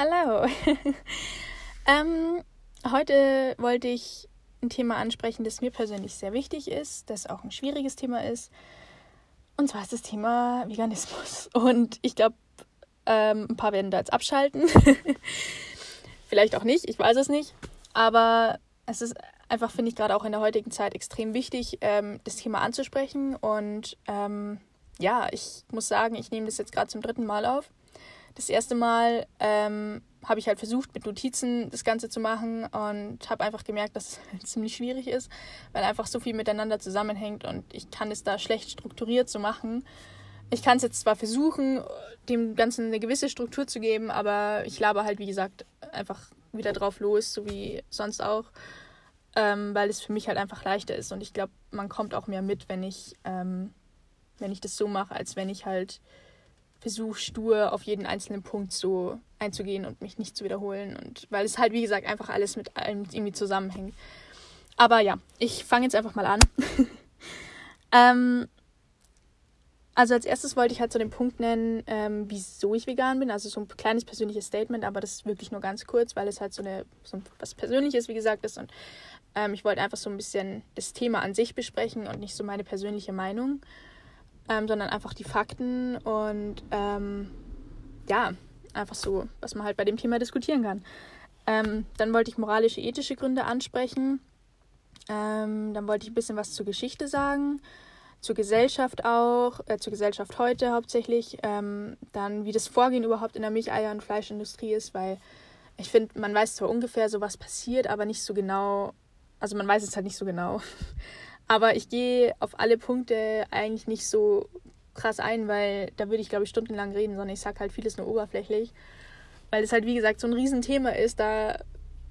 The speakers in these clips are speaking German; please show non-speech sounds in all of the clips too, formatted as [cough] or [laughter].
Hallo. [laughs] ähm, heute wollte ich ein Thema ansprechen, das mir persönlich sehr wichtig ist, das auch ein schwieriges Thema ist. Und zwar ist das Thema Veganismus. [laughs] Und ich glaube, ähm, ein paar werden da jetzt abschalten. [laughs] Vielleicht auch nicht, ich weiß es nicht. Aber es ist einfach, finde ich, gerade auch in der heutigen Zeit extrem wichtig, ähm, das Thema anzusprechen. Und ähm, ja, ich muss sagen, ich nehme das jetzt gerade zum dritten Mal auf. Das erste Mal ähm, habe ich halt versucht, mit Notizen das Ganze zu machen und habe einfach gemerkt, dass es [laughs] ziemlich schwierig ist, weil einfach so viel miteinander zusammenhängt und ich kann es da schlecht strukturiert zu so machen. Ich kann es jetzt zwar versuchen, dem Ganzen eine gewisse Struktur zu geben, aber ich laber halt, wie gesagt, einfach wieder drauf los, so wie sonst auch, ähm, weil es für mich halt einfach leichter ist und ich glaube, man kommt auch mehr mit, wenn ich, ähm, wenn ich das so mache, als wenn ich halt versuche stur auf jeden einzelnen Punkt so einzugehen und mich nicht zu wiederholen. Und weil es halt, wie gesagt, einfach alles mit allem irgendwie zusammenhängt. Aber ja, ich fange jetzt einfach mal an. [laughs] ähm, also als erstes wollte ich halt so den Punkt nennen, ähm, wieso ich vegan bin. Also so ein kleines persönliches Statement, aber das ist wirklich nur ganz kurz, weil es halt so eine so was Persönliches, wie gesagt, ist. Und ähm, ich wollte einfach so ein bisschen das Thema an sich besprechen und nicht so meine persönliche Meinung ähm, sondern einfach die Fakten und ähm, ja, einfach so, was man halt bei dem Thema diskutieren kann. Ähm, dann wollte ich moralische, ethische Gründe ansprechen. Ähm, dann wollte ich ein bisschen was zur Geschichte sagen, zur Gesellschaft auch, äh, zur Gesellschaft heute hauptsächlich. Ähm, dann, wie das Vorgehen überhaupt in der Milcheier- und Fleischindustrie ist, weil ich finde, man weiß zwar ungefähr, so was passiert, aber nicht so genau. Also man weiß es halt nicht so genau. Aber ich gehe auf alle Punkte eigentlich nicht so krass ein, weil da würde ich, glaube ich, stundenlang reden, sondern ich sage halt vieles nur oberflächlich. Weil es halt, wie gesagt, so ein Riesenthema ist, da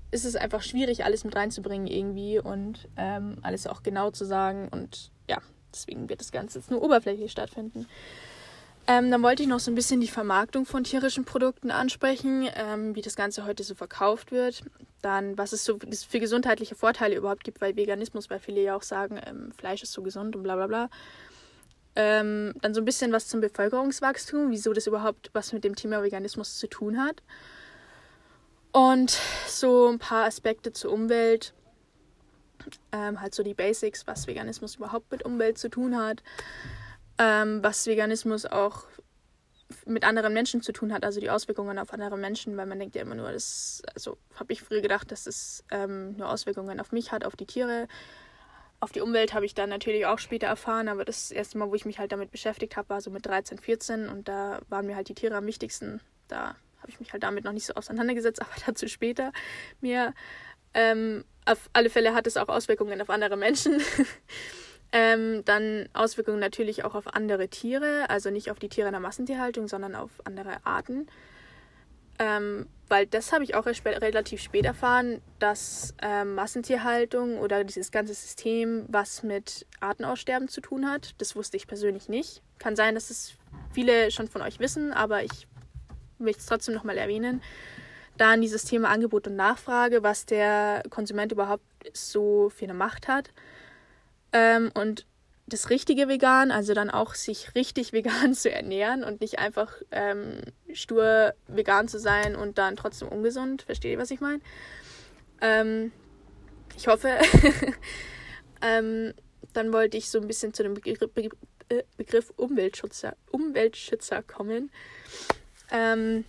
ist es einfach schwierig, alles mit reinzubringen irgendwie und ähm, alles auch genau zu sagen. Und ja, deswegen wird das Ganze jetzt nur oberflächlich stattfinden. Ähm, dann wollte ich noch so ein bisschen die Vermarktung von tierischen Produkten ansprechen, ähm, wie das Ganze heute so verkauft wird. Dann, was es so für gesundheitliche Vorteile überhaupt gibt bei Veganismus, weil viele ja auch sagen, ähm, Fleisch ist so gesund und bla bla bla. Ähm, dann so ein bisschen was zum Bevölkerungswachstum, wieso das überhaupt was mit dem Thema Veganismus zu tun hat. Und so ein paar Aspekte zur Umwelt, ähm, halt so die Basics, was Veganismus überhaupt mit Umwelt zu tun hat ähm, was Veganismus auch mit anderen Menschen zu tun hat, also die Auswirkungen auf andere Menschen, weil man denkt ja immer nur, das, also habe ich früher gedacht, dass es ähm, nur Auswirkungen auf mich hat, auf die Tiere. Auf die Umwelt habe ich dann natürlich auch später erfahren, aber das erste Mal, wo ich mich halt damit beschäftigt habe, war so mit 13, 14 und da waren mir halt die Tiere am wichtigsten. Da habe ich mich halt damit noch nicht so auseinandergesetzt, [laughs] aber dazu später mehr. Ähm, auf alle Fälle hat es auch Auswirkungen auf andere Menschen. [laughs] Ähm, dann Auswirkungen natürlich auch auf andere Tiere, also nicht auf die Tiere in der Massentierhaltung, sondern auf andere Arten. Ähm, weil das habe ich auch erst relativ spät erfahren, dass ähm, Massentierhaltung oder dieses ganze System was mit Artenaussterben zu tun hat. Das wusste ich persönlich nicht. Kann sein, dass es viele schon von euch wissen, aber ich möchte es trotzdem nochmal erwähnen. Dann dieses Thema Angebot und Nachfrage, was der Konsument überhaupt so für eine Macht hat. Ähm, und das richtige Vegan, also dann auch sich richtig [laughs] vegan zu ernähren und nicht einfach ähm, stur vegan zu sein und dann trotzdem ungesund. Versteht ihr, was ich meine? Ähm, ich hoffe. [laughs] ähm, dann wollte ich so ein bisschen zu dem Begriff, Begriff, äh, Begriff Umweltschützer, Umweltschützer kommen. Ähm,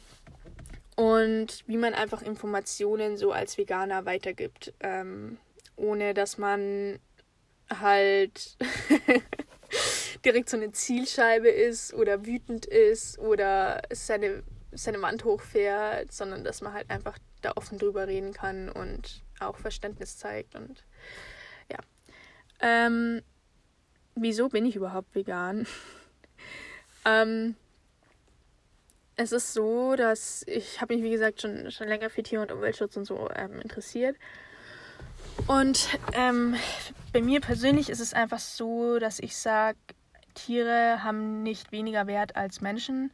und wie man einfach Informationen so als Veganer weitergibt, ähm, ohne dass man halt [laughs] direkt so eine Zielscheibe ist oder wütend ist oder seine, seine Wand hochfährt, sondern dass man halt einfach da offen drüber reden kann und auch Verständnis zeigt und ja. Ähm, wieso bin ich überhaupt vegan? [laughs] ähm, es ist so, dass ich habe mich, wie gesagt, schon, schon länger für Tier- und Umweltschutz und so ähm, interessiert. Und ähm, bei mir persönlich ist es einfach so, dass ich sage, Tiere haben nicht weniger Wert als Menschen.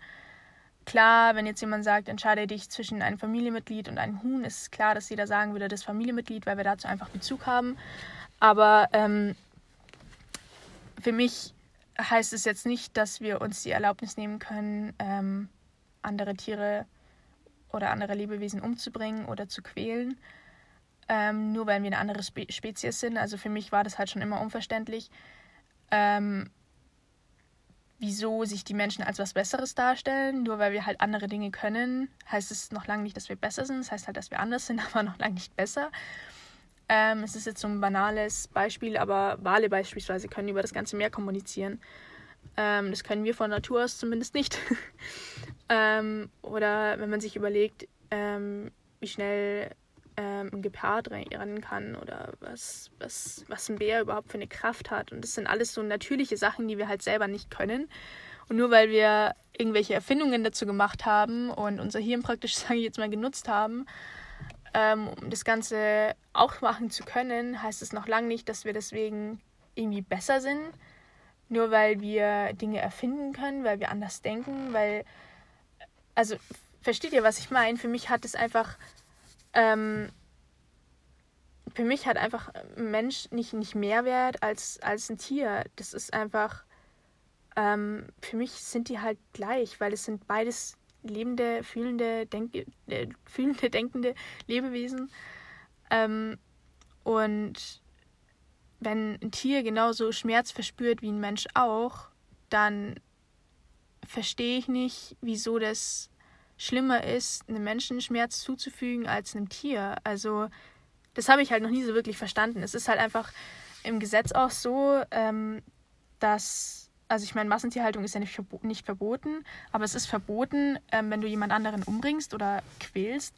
Klar, wenn jetzt jemand sagt, entscheide dich zwischen einem Familienmitglied und einem Huhn, ist klar, dass jeder sagen würde, das Familienmitglied, weil wir dazu einfach Bezug haben. Aber ähm, für mich heißt es jetzt nicht, dass wir uns die Erlaubnis nehmen können, ähm, andere Tiere oder andere Lebewesen umzubringen oder zu quälen, ähm, nur weil wir eine andere Spe Spezies sind. Also für mich war das halt schon immer unverständlich, ähm, wieso sich die Menschen als was Besseres darstellen. Nur weil wir halt andere Dinge können, heißt es noch lange nicht, dass wir besser sind. Das heißt halt, dass wir anders sind, [laughs] aber noch lange nicht besser. Ähm, es ist jetzt so ein banales Beispiel, aber Wale beispielsweise können über das ganze Meer kommunizieren. Ähm, das können wir von Natur aus zumindest nicht. [laughs] ähm, oder wenn man sich überlegt, ähm, wie schnell ähm, ein Gepard rennen kann oder was, was, was ein Bär überhaupt für eine Kraft hat. Und das sind alles so natürliche Sachen, die wir halt selber nicht können. Und nur weil wir irgendwelche Erfindungen dazu gemacht haben und unser Hirn praktisch, [laughs] sage ich jetzt mal, genutzt haben, ähm, um das Ganze auch machen zu können, heißt es noch lange nicht, dass wir deswegen irgendwie besser sind. Nur weil wir Dinge erfinden können, weil wir anders denken, weil. Also, versteht ihr, was ich meine? Für mich hat es einfach ähm, für mich hat einfach ein Mensch nicht, nicht mehr Wert als, als ein Tier. Das ist einfach, ähm, für mich sind die halt gleich, weil es sind beides lebende, fühlende, denk, äh, fühlende denkende Lebewesen. Ähm, und wenn ein Tier genauso Schmerz verspürt wie ein Mensch auch, dann verstehe ich nicht, wieso das schlimmer ist, einem Menschen Schmerz zuzufügen als einem Tier. Also das habe ich halt noch nie so wirklich verstanden. Es ist halt einfach im Gesetz auch so, ähm, dass, also ich meine, Massentierhaltung ist ja nicht, verbo nicht verboten, aber es ist verboten, ähm, wenn du jemand anderen umbringst oder quälst.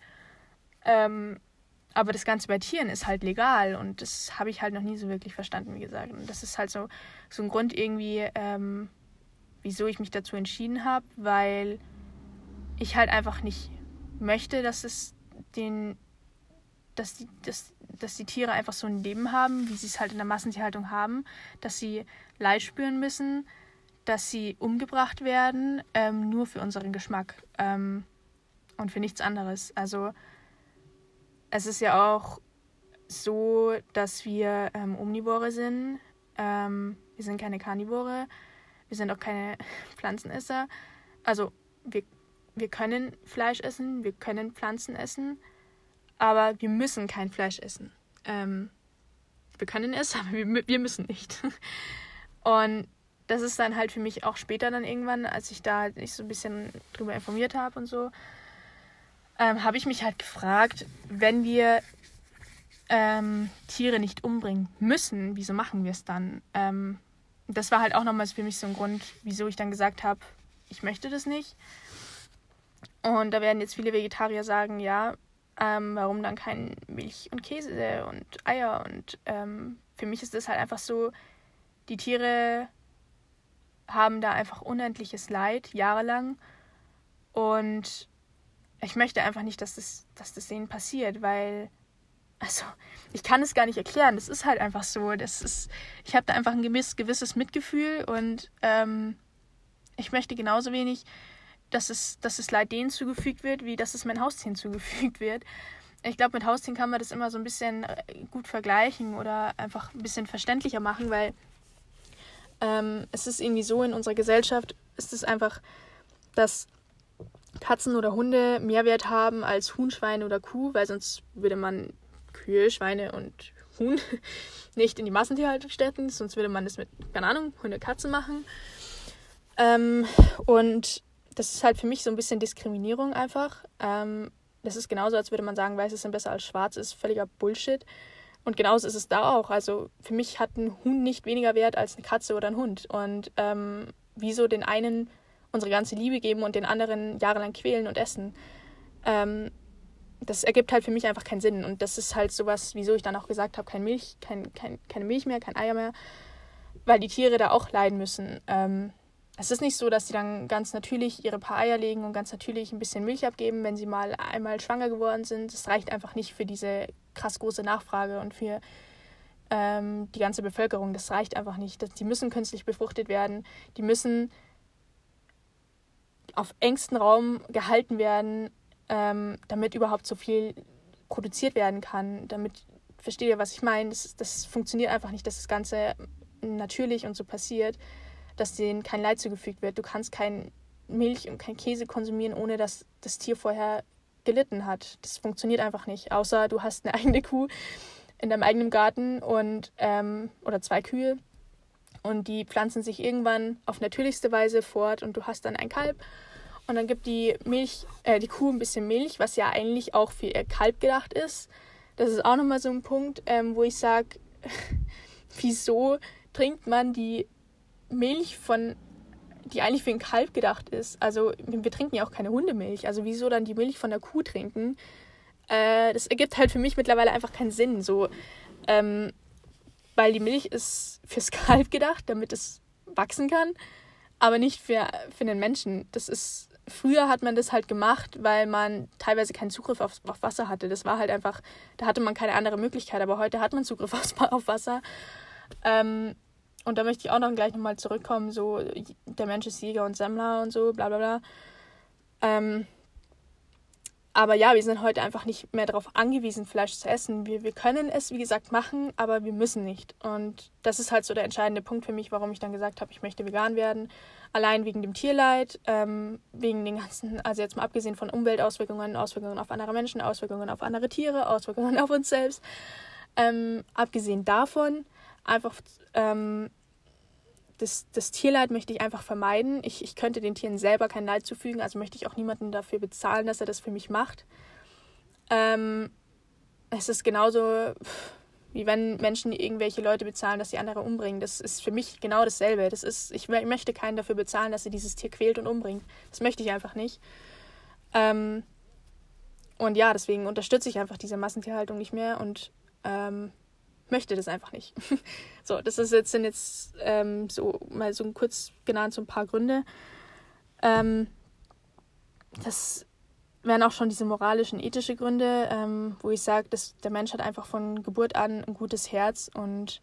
Ähm, aber das Ganze bei Tieren ist halt legal und das habe ich halt noch nie so wirklich verstanden, wie gesagt. Und das ist halt so, so ein Grund irgendwie, ähm, wieso ich mich dazu entschieden habe, weil ich halt einfach nicht möchte, dass es den, dass die, dass, dass die Tiere einfach so ein Leben haben, wie sie es halt in der Massentierhaltung haben, dass sie Leid spüren müssen, dass sie umgebracht werden, ähm, nur für unseren Geschmack ähm, und für nichts anderes. Also es ist ja auch so, dass wir ähm, Omnivore sind. Ähm, wir sind keine Karnivore. Wir sind auch keine [laughs] Pflanzenesser. Also wir wir können Fleisch essen, wir können Pflanzen essen, aber wir müssen kein Fleisch essen. Ähm, wir können es, [laughs] aber wir, wir müssen nicht. [laughs] Und das ist dann halt für mich auch später dann irgendwann, als ich da nicht so ein bisschen drüber informiert habe und so, ähm, habe ich mich halt gefragt, wenn wir ähm, Tiere nicht umbringen müssen, wieso machen wir es dann? Ähm, das war halt auch nochmals für mich so ein Grund, wieso ich dann gesagt habe, ich möchte das nicht. Und da werden jetzt viele Vegetarier sagen, ja, ähm, warum dann kein Milch und Käse und Eier? Und ähm, für mich ist das halt einfach so, die Tiere haben da einfach unendliches Leid, jahrelang. Und ich möchte einfach nicht, dass das, dass das denen passiert, weil, also, ich kann es gar nicht erklären. Das ist halt einfach so. Das ist, ich habe da einfach ein gewisses Mitgefühl und ähm, ich möchte genauso wenig dass es, dass es Leid denen zugefügt wird, wie dass es meinen Haustieren zugefügt wird. Ich glaube, mit Haustieren kann man das immer so ein bisschen äh, gut vergleichen oder einfach ein bisschen verständlicher machen, weil ähm, es ist irgendwie so in unserer Gesellschaft, ist es einfach, dass Katzen oder Hunde mehr Wert haben als Huhn, Schwein oder Kuh, weil sonst würde man Kühe, Schweine und Huhn [laughs] nicht in die Massentierhaltung stecken, sonst würde man das mit, keine Ahnung, Hunde, Katzen machen. Ähm, und das ist halt für mich so ein bisschen Diskriminierung einfach. Ähm, das ist genauso, als würde man sagen, Weiße sind besser als Schwarz, ist völliger Bullshit. Und genauso ist es da auch. Also für mich hat ein Huhn nicht weniger Wert als eine Katze oder ein Hund. Und ähm, wieso den einen unsere ganze Liebe geben und den anderen jahrelang quälen und essen? Ähm, das ergibt halt für mich einfach keinen Sinn. Und das ist halt sowas, wieso ich dann auch gesagt habe, kein Milch, kein, kein, keine Milch mehr, kein Eier mehr, weil die Tiere da auch leiden müssen. Ähm, es ist nicht so, dass sie dann ganz natürlich ihre paar Eier legen und ganz natürlich ein bisschen Milch abgeben, wenn sie mal einmal schwanger geworden sind. Es reicht einfach nicht für diese krass große Nachfrage und für ähm, die ganze Bevölkerung. Das reicht einfach nicht. Die müssen künstlich befruchtet werden. Die müssen auf engstem Raum gehalten werden, ähm, damit überhaupt so viel produziert werden kann. Damit, versteht ihr, was ich meine? Das, das funktioniert einfach nicht, dass das Ganze natürlich und so passiert dass denen kein Leid zugefügt wird. Du kannst kein Milch und kein Käse konsumieren, ohne dass das Tier vorher gelitten hat. Das funktioniert einfach nicht. Außer du hast eine [laughs] eigene Kuh in deinem eigenen Garten und ähm, oder zwei Kühe und die pflanzen sich irgendwann auf natürlichste Weise fort und du hast dann ein Kalb und dann gibt die Milch, äh, die Kuh ein bisschen Milch, was ja eigentlich auch für ihr Kalb gedacht ist. Das ist auch nochmal so ein Punkt, ähm, wo ich sage, [laughs] wieso trinkt man die Milch von, die eigentlich für ein Kalb gedacht ist? Also wir trinken ja auch keine Hundemilch. Also wieso dann die Milch von der Kuh trinken? Äh, das ergibt halt für mich mittlerweile einfach keinen Sinn. So, ähm, weil die Milch ist fürs [laughs] Kalb gedacht, damit es wachsen kann, aber nicht für, für den Menschen. Das ist früher hat man das halt gemacht, weil man teilweise keinen Zugriff auf, auf Wasser hatte. Das war halt einfach, da hatte man keine andere Möglichkeit, aber heute hat man Zugriff [laughs] auf, auf Wasser. Ähm, und da möchte ich auch noch gleich nochmal zurückkommen, so der Mensch ist Jäger und Sammler und so, bla bla bla. Ähm, aber ja, wir sind heute einfach nicht mehr darauf angewiesen, Fleisch zu essen. Wir, wir können es, wie gesagt, machen, aber wir müssen nicht. Und das ist halt so der entscheidende Punkt für mich, warum ich dann gesagt habe, ich möchte vegan werden. Allein wegen dem Tierleid, ähm, wegen den ganzen, also jetzt mal abgesehen von Umweltauswirkungen, Auswirkungen auf andere Menschen, Auswirkungen auf andere Tiere, Auswirkungen [laughs] auf uns selbst. Ähm, abgesehen davon, einfach ähm, das, das Tierleid möchte ich einfach vermeiden. Ich, ich könnte den Tieren selber kein Leid zufügen, also möchte ich auch niemanden dafür bezahlen, dass er das für mich macht. Ähm, es ist genauso, wie wenn Menschen irgendwelche Leute bezahlen, dass sie andere umbringen. Das ist für mich genau dasselbe. Das ist, ich möchte keinen dafür bezahlen, dass er dieses Tier quält und umbringt. Das möchte ich einfach nicht. Ähm, und ja, deswegen unterstütze ich einfach diese Massentierhaltung nicht mehr und ähm, möchte das einfach nicht. [laughs] so, das ist jetzt, sind jetzt ähm, so mal so kurz genannt so ein paar Gründe. Ähm, das wären auch schon diese moralischen, ethische Gründe, ähm, wo ich sage, dass der Mensch hat einfach von Geburt an ein gutes Herz und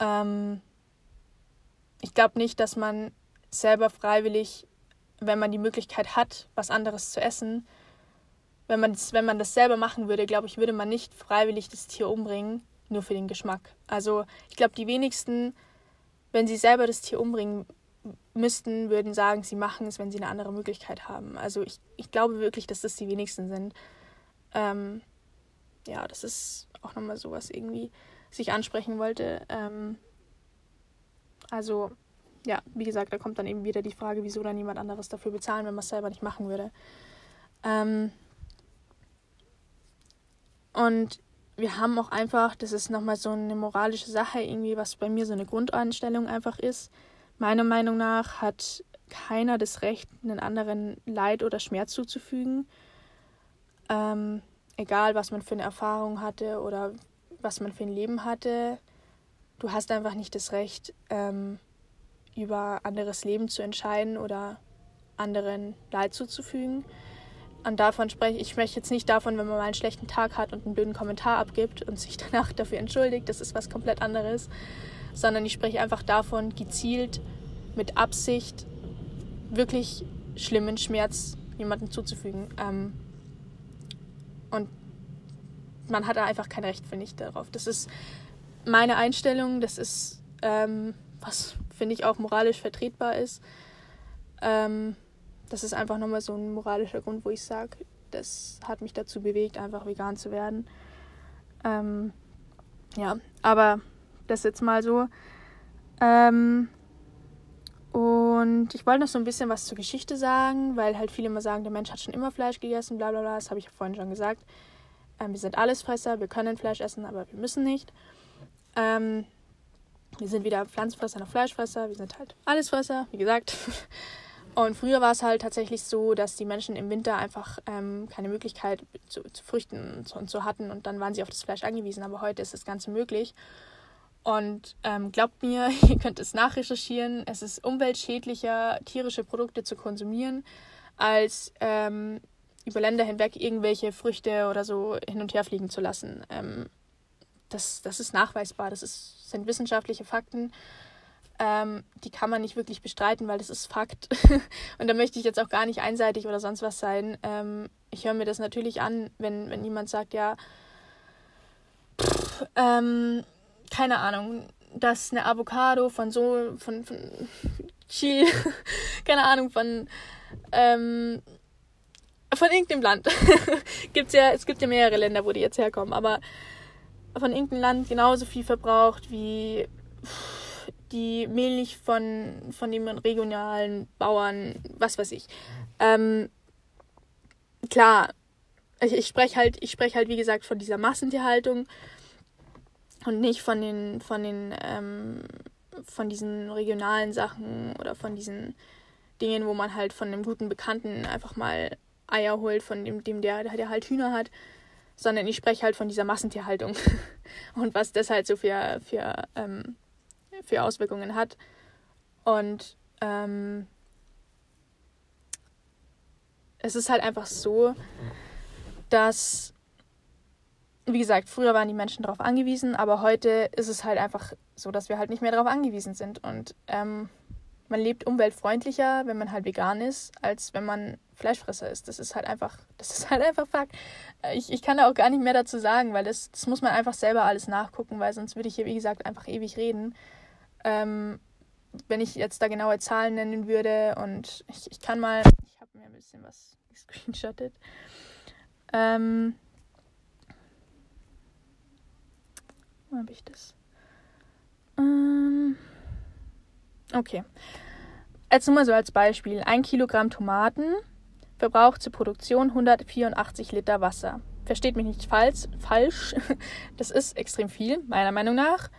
ähm, ich glaube nicht, dass man selber freiwillig, wenn man die Möglichkeit hat, was anderes zu essen, wenn man, wenn man das selber machen würde, glaube ich, würde man nicht freiwillig das Tier umbringen, nur für den Geschmack. Also ich glaube, die wenigsten, wenn sie selber das Tier umbringen müssten, würden sagen, sie machen es, wenn sie eine andere Möglichkeit haben. Also ich, ich glaube wirklich, dass das die wenigsten sind. Ähm, ja, das ist auch nochmal so, was irgendwie sich ansprechen wollte. Ähm, also ja, wie gesagt, da kommt dann eben wieder die Frage, wieso dann jemand anderes dafür bezahlen, wenn man es selber nicht machen würde. Ähm, und wir haben auch einfach, das ist nochmal so eine moralische Sache, irgendwie, was bei mir so eine Grundeinstellung einfach ist. Meiner Meinung nach hat keiner das Recht, einen anderen Leid oder Schmerz zuzufügen. Ähm, egal, was man für eine Erfahrung hatte oder was man für ein Leben hatte. Du hast einfach nicht das Recht, ähm, über anderes Leben zu entscheiden oder anderen Leid zuzufügen. Und davon spreche ich spreche jetzt nicht davon, wenn man mal einen schlechten Tag hat und einen blöden Kommentar abgibt und sich [laughs] danach dafür entschuldigt, das ist was komplett anderes, sondern ich spreche einfach davon, gezielt mit Absicht wirklich schlimmen Schmerz jemandem zuzufügen. Ähm, und man hat da einfach kein Recht, finde ich, darauf. Das ist meine Einstellung, das ist, ähm, was finde ich auch moralisch vertretbar ist. Ähm, das ist einfach nochmal so ein moralischer Grund, wo ich sage, das hat mich dazu bewegt, einfach vegan zu werden. Ähm, ja, aber das jetzt mal so. Ähm, und ich wollte noch so ein bisschen was zur Geschichte sagen, weil halt viele immer sagen, der Mensch hat schon immer Fleisch gegessen, bla bla bla. Das habe ich ja vorhin schon gesagt. Ähm, wir sind Allesfresser, wir können Fleisch essen, aber wir müssen nicht. Ähm, wir sind weder Pflanzenfresser noch Fleischfresser, wir sind halt Allesfresser, wie gesagt. [laughs] Und früher war es halt tatsächlich so, dass die Menschen im Winter einfach ähm, keine Möglichkeit zu, zu Früchten und so, und so, hatten und dann waren sie auf das Fleisch angewiesen. Aber heute ist das Ganze möglich. Und ähm, glaubt mir, [laughs] ihr könnt es nachrecherchieren, es ist umweltschädlicher, tierische Produkte zu konsumieren, als ähm, über Länder hinweg irgendwelche Früchte oder so hin und her fliegen zu lassen. Ähm, das, das ist nachweisbar, das ist, sind wissenschaftliche Fakten. Ähm, die kann man nicht wirklich bestreiten, weil das ist Fakt. [laughs] und da möchte ich jetzt auch gar nicht einseitig oder sonst was sein. Ähm, ich höre mir das natürlich an, wenn, wenn jemand sagt, ja, pff, ähm, keine Ahnung, dass eine Avocado von so, von, von Chile, [laughs] keine Ahnung, von, ähm, von irgendeinem Land. [laughs] Gibt's ja, es gibt ja mehrere Länder, wo die jetzt herkommen, aber von irgendeinem Land genauso viel verbraucht wie die Milch von, von den regionalen Bauern, was weiß ich. Ähm, klar, ich, ich spreche halt, ich halt, wie gesagt, von dieser Massentierhaltung und nicht von den, von den, ähm, von diesen regionalen Sachen oder von diesen Dingen, wo man halt von einem guten Bekannten einfach mal Eier holt, von dem, dem der, der halt Hühner hat, sondern ich spreche halt von dieser Massentierhaltung [laughs] und was das halt so für, für, ähm, für Auswirkungen hat. Und ähm, es ist halt einfach so, dass, wie gesagt, früher waren die Menschen darauf angewiesen, aber heute ist es halt einfach so, dass wir halt nicht mehr darauf angewiesen sind. Und ähm, man lebt umweltfreundlicher, wenn man halt vegan ist, als wenn man Fleischfresser ist. Das ist halt einfach, das ist halt einfach Fakt. Ich, ich kann da auch gar nicht mehr dazu sagen, weil das, das muss man einfach selber alles nachgucken, weil sonst würde ich hier, wie gesagt, einfach ewig reden. Ähm, wenn ich jetzt da genaue Zahlen nennen würde und ich, ich kann mal, ich habe mir ein bisschen was [laughs] gescreenshottet. Ähm, wo habe ich das? Ähm, okay. Jetzt nur mal so als Beispiel. Ein Kilogramm Tomaten verbraucht zur Produktion 184 Liter Wasser. Versteht mich nicht falsch, falsch. [laughs] Das ist extrem viel, meiner Meinung nach.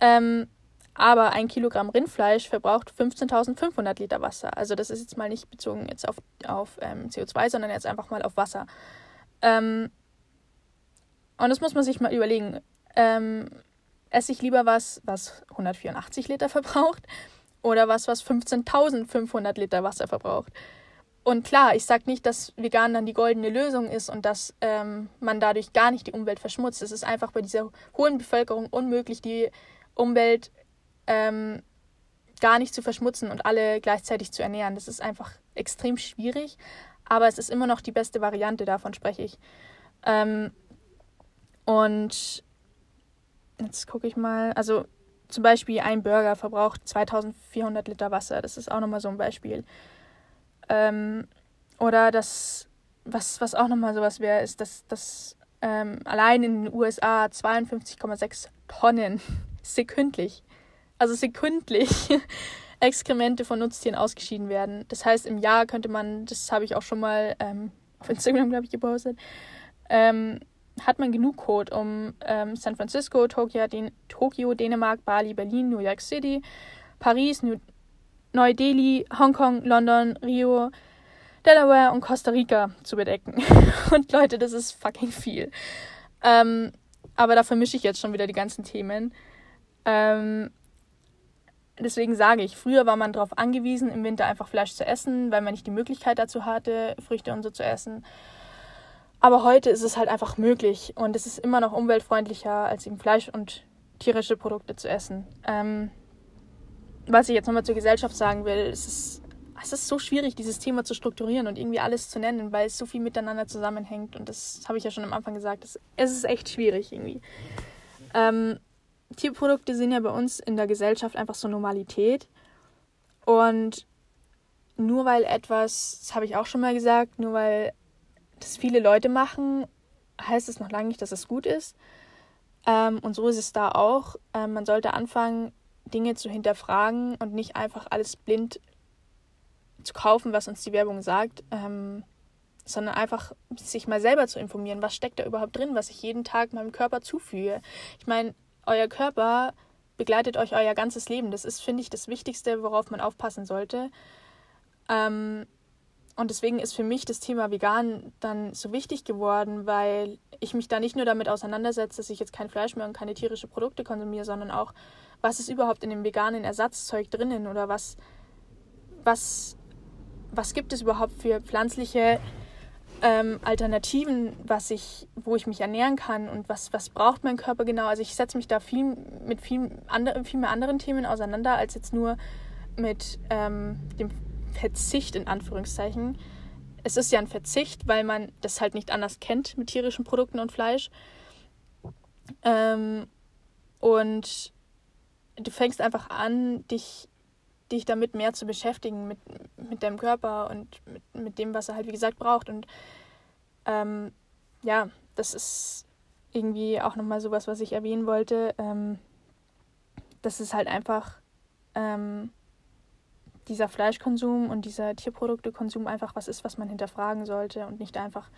Ähm, aber ein Kilogramm Rindfleisch verbraucht 15.500 Liter Wasser. Also das ist jetzt mal nicht bezogen jetzt auf, auf ähm, CO2, sondern jetzt einfach mal auf Wasser. Ähm, und das muss man sich mal überlegen. Ähm, esse ich lieber was, was 184 Liter [laughs] verbraucht oder was, was 15.500 Liter Wasser verbraucht? Und klar, ich sage nicht, dass vegan dann die goldene Lösung ist und dass ähm, man dadurch gar nicht die Umwelt verschmutzt. Es ist einfach bei dieser hohen Bevölkerung unmöglich, die Umwelt ähm, gar nicht zu verschmutzen und alle gleichzeitig zu ernähren. Das ist einfach extrem schwierig, aber es ist immer noch die beste Variante, davon spreche ich. Ähm, und jetzt gucke ich mal, also zum Beispiel ein Burger verbraucht 2400 Liter Wasser, das ist auch nochmal so ein Beispiel. Ähm, oder das, was, was auch nochmal sowas wäre, ist, dass, dass ähm, allein in den USA 52,6 Tonnen [laughs] sekündlich also sekündlich [laughs] Exkremente von Nutztieren ausgeschieden werden. Das heißt, im Jahr könnte man, das habe ich auch schon mal ähm, auf Instagram, glaube ich, gepostet, ähm, hat man genug Code, um ähm, San Francisco, Tokio, Den Tokio, Dänemark, Bali, Berlin, New York City, Paris, New Neu-Delhi, Hongkong, London, Rio, Delaware und Costa Rica zu bedecken. [laughs] und Leute, das ist fucking viel. Ähm, aber da vermische ich jetzt schon wieder die ganzen Themen. Ähm, deswegen sage ich, früher war man darauf angewiesen, im Winter einfach Fleisch zu essen, weil man nicht die Möglichkeit dazu hatte, Früchte und so zu essen. Aber heute ist es halt einfach möglich und es ist immer noch umweltfreundlicher, als eben Fleisch und tierische Produkte zu essen. Ähm, was ich jetzt nochmal zur Gesellschaft sagen will, es ist, es ist so schwierig, dieses Thema zu strukturieren und irgendwie alles zu nennen, weil es so viel miteinander zusammenhängt. Und das habe ich ja schon am Anfang gesagt. Es, ist echt schwierig irgendwie. Ähm, Tierprodukte sind ja bei uns in der Gesellschaft einfach so Normalität. Und nur weil etwas, das habe ich auch schon mal gesagt, nur weil das viele Leute machen, heißt es noch lange nicht, dass es gut ist. Ähm, und so ist es da auch. Ähm, man sollte anfangen, Dinge zu hinterfragen und nicht einfach alles blind zu kaufen, was uns die Werbung sagt, ähm, sondern einfach sich mal selber zu informieren, was steckt da überhaupt drin, was ich jeden Tag meinem Körper zufüge. Ich meine, euer Körper begleitet euch euer ganzes Leben. Das ist, finde ich, das Wichtigste, worauf man aufpassen sollte. Ähm, und deswegen ist für mich das Thema vegan dann so wichtig geworden, weil ich mich da nicht nur damit auseinandersetze, dass ich jetzt kein Fleisch mehr und keine tierischen Produkte konsumiere, sondern auch, was ist überhaupt in dem veganen Ersatzzeug drinnen oder was, was, was gibt es überhaupt für pflanzliche ähm, Alternativen, was ich, wo ich mich ernähren kann und was, was braucht mein Körper genau. Also ich setze mich da viel mit viel, andre, viel mehr anderen Themen auseinander, als jetzt nur mit ähm, dem Verzicht in Anführungszeichen. Es ist ja ein Verzicht, weil man das halt nicht anders kennt mit tierischen Produkten und Fleisch. Ähm, und du fängst einfach an, dich dich damit mehr zu beschäftigen, mit, mit deinem Körper und mit, mit dem, was er halt, wie gesagt, braucht. Und ähm, ja, das ist irgendwie auch nochmal sowas, was ich erwähnen wollte. Ähm, das ist halt einfach ähm, dieser Fleischkonsum und dieser Tierproduktekonsum einfach was ist, was man hinterfragen sollte und nicht einfach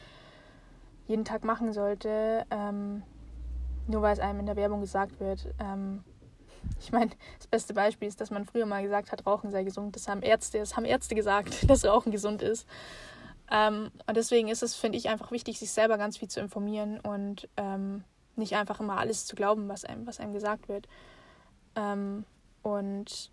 jeden Tag machen sollte, ähm, nur weil es einem in der Werbung gesagt wird. Ähm, ich meine, das beste Beispiel ist, dass man früher mal gesagt hat, Rauchen sei gesund. Das haben Ärzte, das haben Ärzte gesagt, [laughs] dass Rauchen gesund ist. Ähm, und deswegen ist es, finde ich, einfach wichtig, sich selber ganz viel zu informieren und ähm, nicht einfach immer alles zu glauben, was einem, was einem gesagt wird. Ähm, und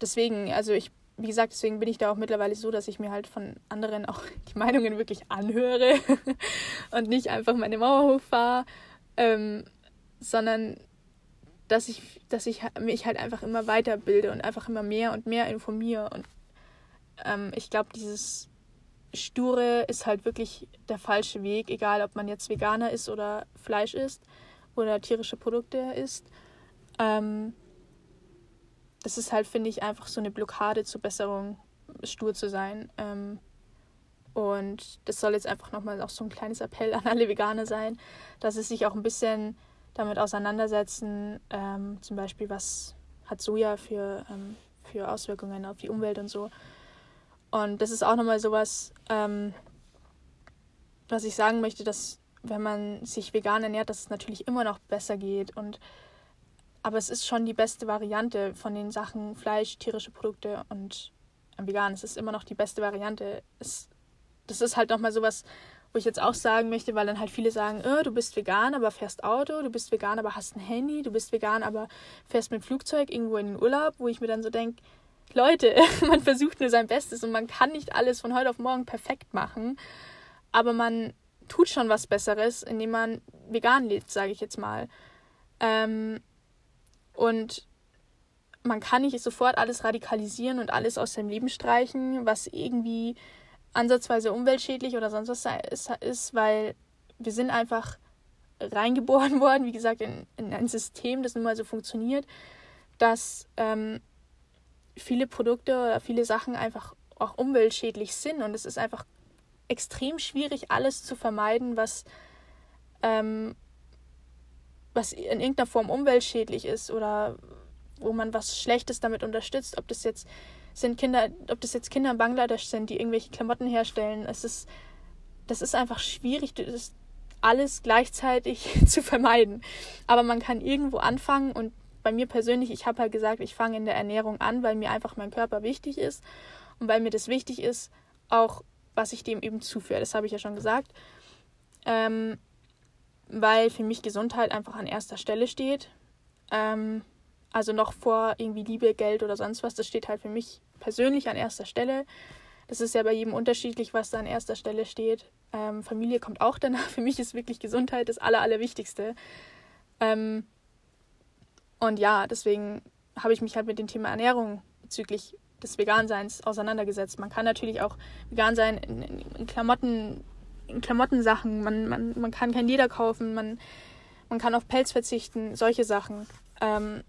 deswegen, also ich, wie gesagt, deswegen bin ich da auch mittlerweile so, dass ich mir halt von anderen auch [laughs] die Meinungen wirklich anhöre [laughs] und nicht einfach meine Mauer hochfahre, ähm, sondern dass ich, dass ich mich halt einfach immer weiterbilde und einfach immer mehr und mehr informiere. Und ähm, ich glaube, dieses Sture ist halt wirklich der falsche Weg, egal ob man jetzt Veganer ist oder Fleisch isst oder tierische Produkte isst. Ähm, das ist halt, finde ich, einfach so eine Blockade zur Besserung, stur zu sein. Ähm, und das soll jetzt einfach nochmal auch so ein kleines Appell an alle Veganer sein, dass sie sich auch ein bisschen damit auseinandersetzen, ähm, zum Beispiel, was hat Soja für, ähm, für Auswirkungen auf die Umwelt und so. Und das ist auch nochmal sowas, ähm, was ich sagen möchte, dass wenn man sich vegan ernährt, dass es natürlich immer noch besser geht. Und aber es ist schon die beste Variante von den Sachen Fleisch, tierische Produkte und vegan. Es ist immer noch die beste Variante. Es, das ist halt nochmal sowas, wo ich jetzt auch sagen möchte, weil dann halt viele sagen, oh, du bist vegan, aber fährst Auto, du bist vegan, aber hast ein Handy, du bist vegan, aber fährst mit Flugzeug irgendwo in den Urlaub, wo ich mir dann so denke, Leute, [laughs] man versucht nur sein Bestes und man kann nicht alles von heute auf morgen perfekt machen, aber man tut schon was Besseres, indem man vegan lebt, sage ich jetzt mal. Ähm, und man kann nicht sofort alles radikalisieren und alles aus seinem Leben streichen, was irgendwie ansatzweise umweltschädlich oder sonst was ist, weil wir sind einfach reingeboren [laughs] worden, wie gesagt, in, in ein System, das nun mal so funktioniert, dass ähm, viele Produkte oder viele Sachen einfach auch umweltschädlich sind. Und es ist einfach extrem schwierig, alles zu vermeiden, was, ähm, was in irgendeiner Form umweltschädlich ist oder wo man was Schlechtes damit unterstützt, ob das jetzt sind Kinder, ob das jetzt Kinder in Bangladesch sind, die irgendwelche Klamotten herstellen. Es ist, das ist einfach schwierig, das alles gleichzeitig [laughs] zu vermeiden. Aber man kann irgendwo anfangen und bei mir persönlich, ich habe halt gesagt, ich fange in der Ernährung an, weil mir einfach mein Körper wichtig ist und weil mir das wichtig ist, auch was ich dem eben zuführe. Das habe ich ja schon gesagt. Ähm, weil für mich Gesundheit einfach an erster Stelle steht. Ähm, also noch vor irgendwie Liebe, Geld oder sonst was. Das steht halt für mich persönlich an erster Stelle. Das ist ja bei jedem unterschiedlich, was da an erster Stelle steht. Ähm, Familie kommt auch danach. [laughs] Für mich ist wirklich Gesundheit das Aller, Allerwichtigste. Ähm, und ja, deswegen habe ich mich halt mit dem Thema Ernährung bezüglich des Veganseins auseinandergesetzt. Man kann natürlich auch vegan sein in, in, in Klamotten, in Klamottensachen. Man, man, man kann kein Leder kaufen, man, man kann auf Pelz verzichten, solche Sachen. Ähm,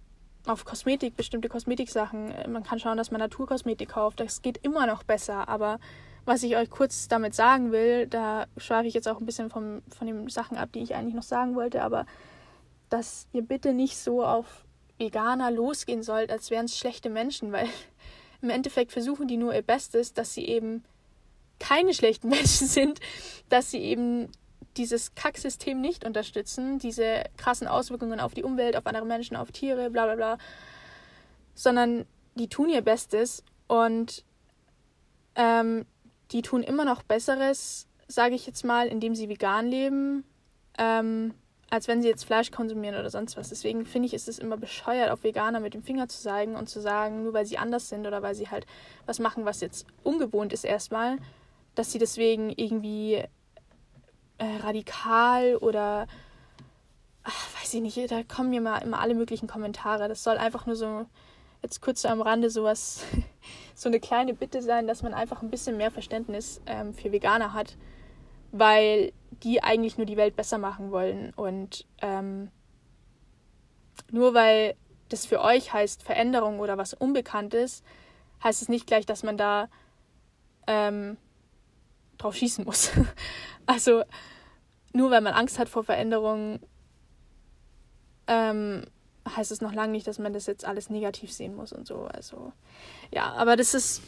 auf Kosmetik, bestimmte Kosmetiksachen. Man kann schauen, dass man Naturkosmetik kauft. Das geht immer noch besser. Aber was ich euch kurz damit sagen will, da schweife ich jetzt auch ein bisschen vom, von den Sachen ab, die ich eigentlich noch sagen wollte, aber dass ihr bitte nicht so auf Veganer losgehen sollt, als wären es schlechte Menschen, weil [laughs] im Endeffekt versuchen die nur ihr Bestes, dass sie eben keine schlechten [laughs] Menschen sind, dass sie eben dieses Kacksystem nicht unterstützen, diese krassen Auswirkungen auf die Umwelt, auf andere Menschen, auf Tiere, bla bla bla, sondern die tun ihr Bestes und ähm, die tun immer noch Besseres, sage ich jetzt mal, indem sie vegan leben, ähm, als wenn sie jetzt Fleisch konsumieren oder sonst was. Deswegen finde ich, ist es immer bescheuert, auf Veganer mit dem Finger zu zeigen und zu sagen, nur weil sie anders sind oder weil sie halt was machen, was jetzt ungewohnt ist erstmal, dass sie deswegen irgendwie äh, radikal oder ach, weiß ich nicht, da kommen mir mal immer alle möglichen Kommentare. Das soll einfach nur so jetzt kurz am Rande sowas, [laughs] so eine kleine Bitte sein, dass man einfach ein bisschen mehr Verständnis ähm, für Veganer hat, weil die eigentlich nur die Welt besser machen wollen und ähm, nur weil das für euch heißt Veränderung oder was Unbekanntes, heißt es nicht gleich, dass man da ähm, drauf schießen muss. [laughs] also nur weil man Angst hat vor Veränderungen, ähm, heißt es noch lange nicht, dass man das jetzt alles negativ sehen muss und so. Also ja, aber das ist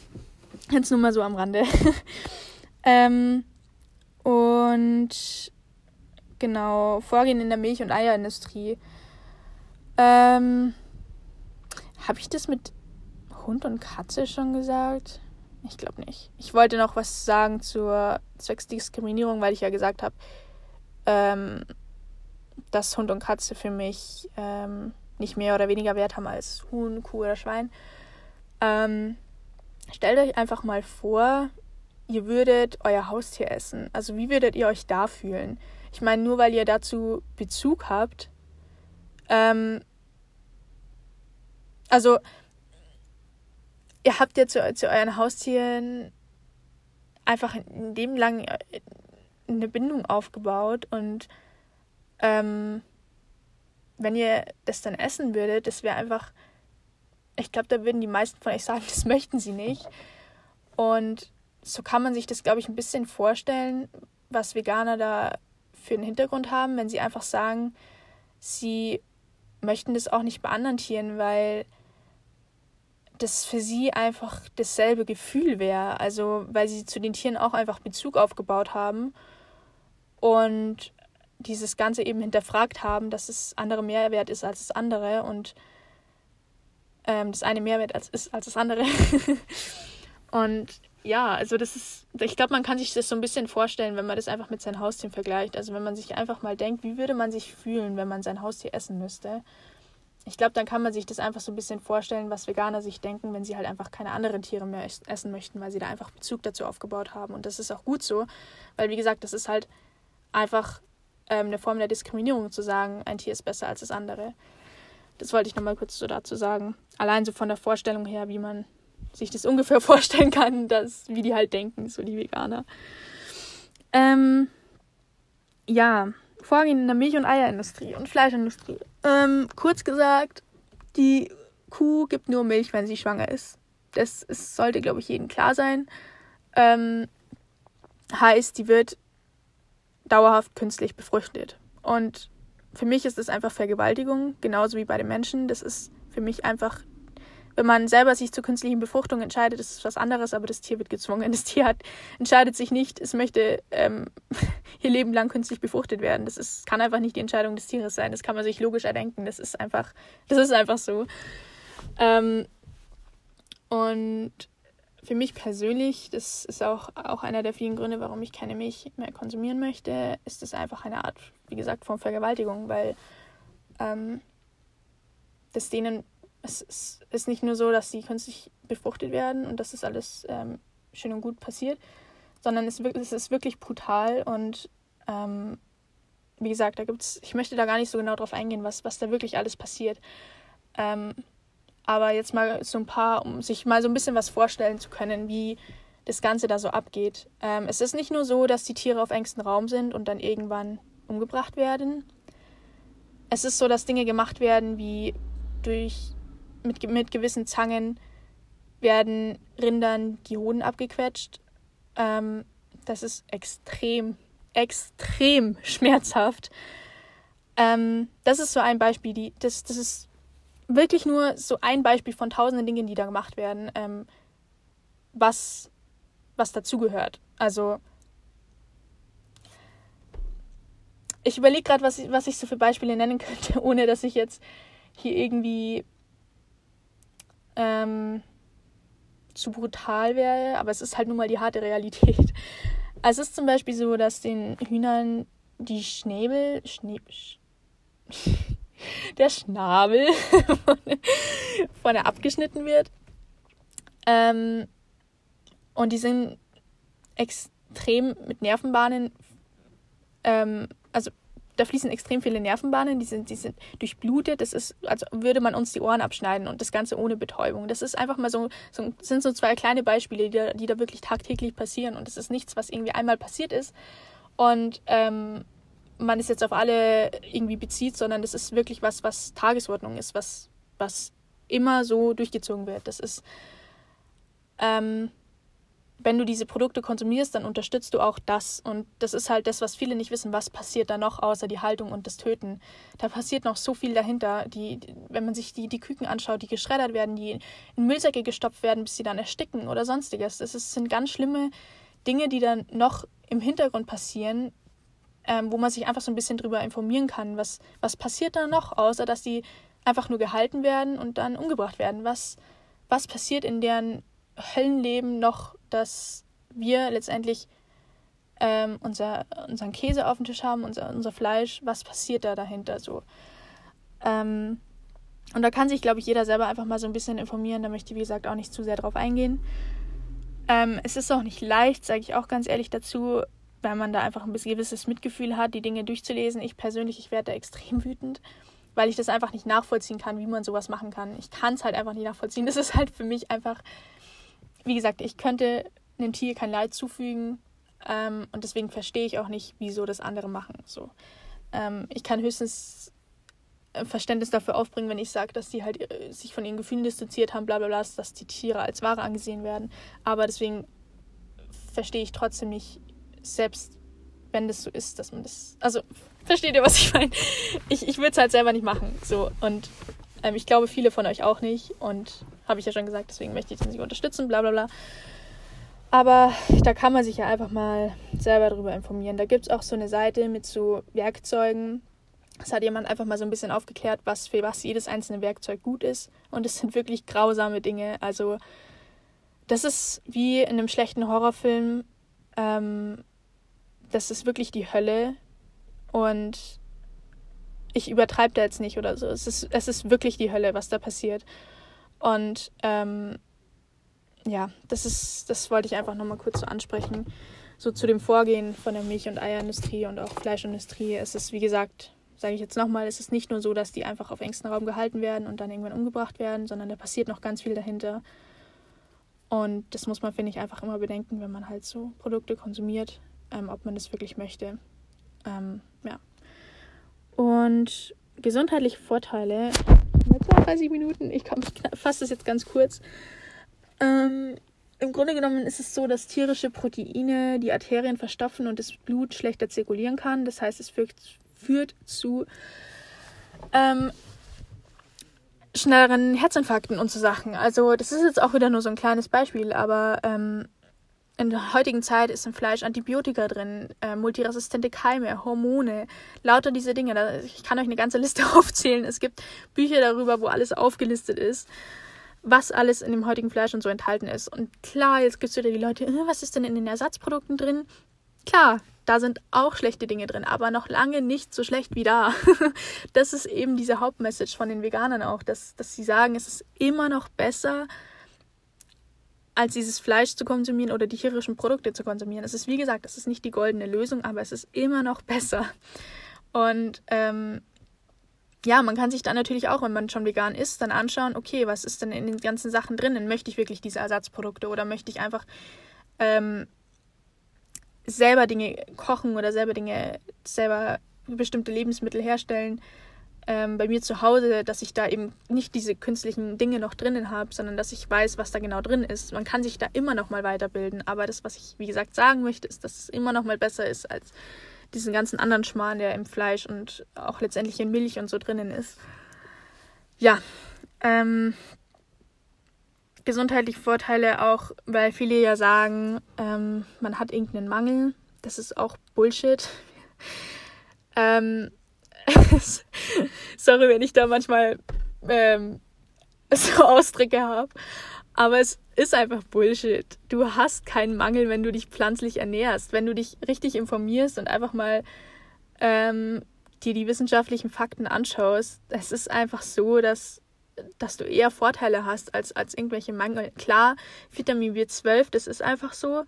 jetzt nur mal so am Rande. [laughs] ähm, und genau, Vorgehen in der Milch- und Eierindustrie. Ähm, Habe ich das mit Hund und Katze schon gesagt? Ich glaube nicht. Ich wollte noch was sagen zur Zwecksdiskriminierung, weil ich ja gesagt habe, ähm, dass Hund und Katze für mich ähm, nicht mehr oder weniger Wert haben als Huhn, Kuh oder Schwein. Ähm, stellt euch einfach mal vor, ihr würdet euer Haustier essen. Also wie würdet ihr euch da fühlen? Ich meine, nur weil ihr dazu Bezug habt. Ähm, also ihr habt ja zu, zu euren Haustieren einfach ein Leben lang äh, eine Bindung aufgebaut und ähm, wenn ihr das dann essen würdet, das wäre einfach, ich glaube, da würden die meisten von euch sagen, [laughs] das möchten sie nicht. Und so kann man sich das, glaube ich, ein bisschen vorstellen, was Veganer da für einen Hintergrund haben, wenn sie einfach sagen, sie möchten das auch nicht bei anderen Tieren, weil das für sie einfach dasselbe Gefühl wäre. Also, weil sie zu den Tieren auch einfach Bezug aufgebaut haben und dieses Ganze eben hinterfragt haben, dass das andere Mehrwert ist als das andere und ähm, das eine Mehrwert als, ist als das andere. [laughs] und ja, also das ist, ich glaube, man kann sich das so ein bisschen vorstellen, wenn man das einfach mit seinem Haustier vergleicht. Also wenn man sich einfach mal denkt, wie würde man sich fühlen, wenn man sein Haustier essen müsste. Ich glaube, dann kann man sich das einfach so ein bisschen vorstellen, was Veganer sich denken, wenn sie halt einfach keine anderen Tiere mehr essen möchten, weil sie da einfach Bezug dazu aufgebaut haben. Und das ist auch gut so, weil wie gesagt, das ist halt einfach ähm, eine Form der Diskriminierung zu sagen, ein Tier ist besser als das andere. Das wollte ich nochmal kurz so dazu sagen. Allein so von der Vorstellung her, wie man sich das [laughs] ungefähr vorstellen kann, dass, wie die halt denken, so die Veganer. Ähm, ja, Vorgehen in der Milch- und Eierindustrie und Fleischindustrie. Ähm, kurz gesagt, die Kuh gibt nur Milch, wenn sie schwanger ist. Das ist, sollte, glaube ich, jedem klar sein. Ähm, heißt, die wird dauerhaft künstlich befruchtet. Und für mich ist das einfach Vergewaltigung, genauso wie bei den Menschen. Das ist für mich einfach, wenn man selber sich zur künstlichen Befruchtung entscheidet, ist es was anderes, aber das Tier wird gezwungen. Das Tier hat, entscheidet sich nicht, es möchte ähm, [laughs] ihr Leben lang künstlich befruchtet werden. Das ist, kann einfach nicht die Entscheidung des Tieres sein. Das kann man sich logisch erdenken. Das ist einfach, das ist einfach so. Ähm, und für mich persönlich, das ist auch, auch einer der vielen Gründe, warum ich keine Milch mehr konsumieren möchte, ist es einfach eine Art, wie gesagt, von Vergewaltigung, weil ähm, das denen, es, ist nicht nur so, dass sie künstlich befruchtet werden und dass das alles ähm, schön und gut passiert, sondern es, es ist wirklich brutal und ähm, wie gesagt, da gibt's, ich möchte da gar nicht so genau drauf eingehen, was, was da wirklich alles passiert. Ähm, aber jetzt mal so ein paar, um sich mal so ein bisschen was vorstellen zu können, wie das Ganze da so abgeht. Ähm, es ist nicht nur so, dass die Tiere auf engstem Raum sind und dann irgendwann umgebracht werden. Es ist so, dass Dinge gemacht werden, wie durch mit, mit gewissen Zangen werden Rindern die Hoden abgequetscht. Ähm, das ist extrem, extrem [laughs] schmerzhaft. Ähm, das ist so ein Beispiel, die, das, das ist wirklich nur so ein Beispiel von tausenden Dingen, die da gemacht werden, ähm, was, was dazugehört. Also ich überlege gerade, was, was ich so für Beispiele nennen [laughs] könnte, ohne dass ich jetzt hier irgendwie ähm, zu brutal wäre, aber es ist halt nun mal die harte Realität. [laughs] Also es ist zum Beispiel so, dass den Hühnern die Schnäbel, Schnäbel, [laughs] der Schnabel [laughs] vorne abgeschnitten wird. Ähm, und die sind extrem mit Nervenbahnen, ähm, also da fließen extrem viele Nervenbahnen, die sind, die sind durchblutet. Das ist, als würde man uns die Ohren abschneiden und das Ganze ohne Betäubung. Das ist einfach mal so, so sind so zwei kleine Beispiele, die da, die da wirklich tagtäglich passieren. Und das ist nichts, was irgendwie einmal passiert ist. Und ähm, man es jetzt auf alle irgendwie bezieht, sondern das ist wirklich was, was Tagesordnung ist, was was immer so durchgezogen wird. Das ist, ähm, wenn du diese Produkte konsumierst, dann unterstützt du auch das. Und das ist halt das, was viele nicht wissen, was passiert da noch außer die Haltung und das Töten. Da passiert noch so viel dahinter. Die, wenn man sich die, die Küken anschaut, die geschreddert werden, die in Müllsäcke gestopft werden, bis sie dann ersticken oder sonstiges. Das ist, sind ganz schlimme Dinge, die dann noch im Hintergrund passieren, ähm, wo man sich einfach so ein bisschen drüber informieren kann, was, was passiert da noch, außer dass die einfach nur gehalten werden und dann umgebracht werden. Was, was passiert in deren Höllenleben noch, dass wir letztendlich ähm, unser, unseren Käse auf dem Tisch haben, unser, unser Fleisch, was passiert da dahinter so? Ähm, und da kann sich, glaube ich, jeder selber einfach mal so ein bisschen informieren. Da möchte ich, wie gesagt, auch nicht zu sehr drauf eingehen. Ähm, es ist auch nicht leicht, sage ich auch ganz ehrlich dazu, weil man da einfach ein gewisses Mitgefühl hat, die Dinge durchzulesen. Ich persönlich, ich werde da extrem wütend, weil ich das einfach nicht nachvollziehen kann, wie man sowas machen kann. Ich kann es halt einfach nicht nachvollziehen. Das ist halt für mich einfach, wie gesagt, ich könnte einem Tier kein Leid zufügen ähm, und deswegen verstehe ich auch nicht, wieso das andere machen. So, ähm, ich kann höchstens Verständnis dafür aufbringen, wenn ich sage, dass die halt äh, sich von ihren Gefühlen distanziert haben, bla bla bla, dass die Tiere als Ware angesehen werden. Aber deswegen verstehe ich trotzdem nicht, selbst wenn das so ist, dass man das. Also, versteht ihr, was ich meine? Ich, ich würde es halt selber nicht machen. So. Und ähm, ich glaube, viele von euch auch nicht. Und habe ich ja schon gesagt, deswegen möchte ich das nicht unterstützen, bla bla bla. Aber da kann man sich ja einfach mal selber darüber informieren. Da gibt es auch so eine Seite mit so Werkzeugen. Es hat jemand einfach mal so ein bisschen aufgeklärt, was für was jedes einzelne Werkzeug gut ist. Und es sind wirklich grausame Dinge. Also, das ist wie in einem schlechten Horrorfilm. Ähm, das ist wirklich die Hölle. Und ich übertreibe da jetzt nicht oder so. Es ist, es ist wirklich die Hölle, was da passiert. Und ähm, ja, das ist, das wollte ich einfach nochmal kurz so ansprechen. So zu dem Vorgehen von der Milch- und Eierindustrie und auch Fleischindustrie. Es ist, wie gesagt, sage ich jetzt nochmal, es ist nicht nur so, dass die einfach auf engstem Raum gehalten werden und dann irgendwann umgebracht werden, sondern da passiert noch ganz viel dahinter. Und das muss man, finde ich, einfach immer bedenken, wenn man halt so Produkte konsumiert ähm, ob man das wirklich möchte. Ähm, ja. Und gesundheitliche Vorteile. 32 Minuten, ich [laughs] fasse das jetzt ganz kurz. Ähm, Im Grunde genommen ist es so, dass tierische Proteine die Arterien verstopfen und das Blut schlechter zirkulieren kann. Das heißt, es führt, führt zu ähm, schnelleren Herzinfarkten und so Sachen. Also das ist jetzt auch wieder nur so ein kleines Beispiel, aber ähm, in der heutigen Zeit ist im Fleisch Antibiotika drin, äh, multiresistente Keime, Hormone, lauter diese Dinge. Ich kann euch eine ganze Liste [laughs] aufzählen. Es gibt Bücher darüber, wo alles aufgelistet ist, was alles in dem heutigen Fleisch und so enthalten ist. Und klar, jetzt gibt es wieder die Leute, äh, was ist denn in den Ersatzprodukten drin? Klar, da sind auch schlechte Dinge drin, aber noch lange nicht so schlecht wie da. [laughs] das ist eben diese Hauptmessage von den Veganern auch, dass, dass sie sagen, es ist immer noch besser, als dieses Fleisch zu konsumieren oder die tierischen Produkte zu konsumieren. Es ist, wie gesagt, es ist nicht die goldene Lösung, aber es ist immer noch besser. Und ähm, ja, man kann sich dann natürlich auch, wenn man schon vegan ist, dann anschauen, okay, was ist denn in den ganzen Sachen drin? Möchte ich wirklich diese Ersatzprodukte oder möchte ich einfach ähm, selber Dinge kochen oder selber Dinge, selber bestimmte Lebensmittel herstellen? Ähm, bei mir zu Hause, dass ich da eben nicht diese künstlichen Dinge noch drinnen habe, sondern dass ich weiß, was da genau drin ist. Man kann sich da immer noch mal weiterbilden, aber das, was ich wie gesagt sagen möchte, ist, dass es immer noch mal besser ist als diesen ganzen anderen Schmarrn, der im Fleisch und auch letztendlich in Milch und so drinnen ist. Ja, ähm, gesundheitliche Vorteile auch, weil viele ja sagen, ähm, man hat irgendeinen Mangel. Das ist auch Bullshit. [laughs] ähm, [laughs] Sorry, wenn ich da manchmal ähm, [laughs] so Ausdrücke habe. Aber es ist einfach Bullshit. Du hast keinen Mangel, wenn du dich pflanzlich ernährst. Wenn du dich richtig informierst und einfach mal ähm, dir die wissenschaftlichen Fakten anschaust. Es ist einfach so, dass, dass du eher Vorteile hast als, als irgendwelche Mangel. Klar, Vitamin B12, das ist einfach so.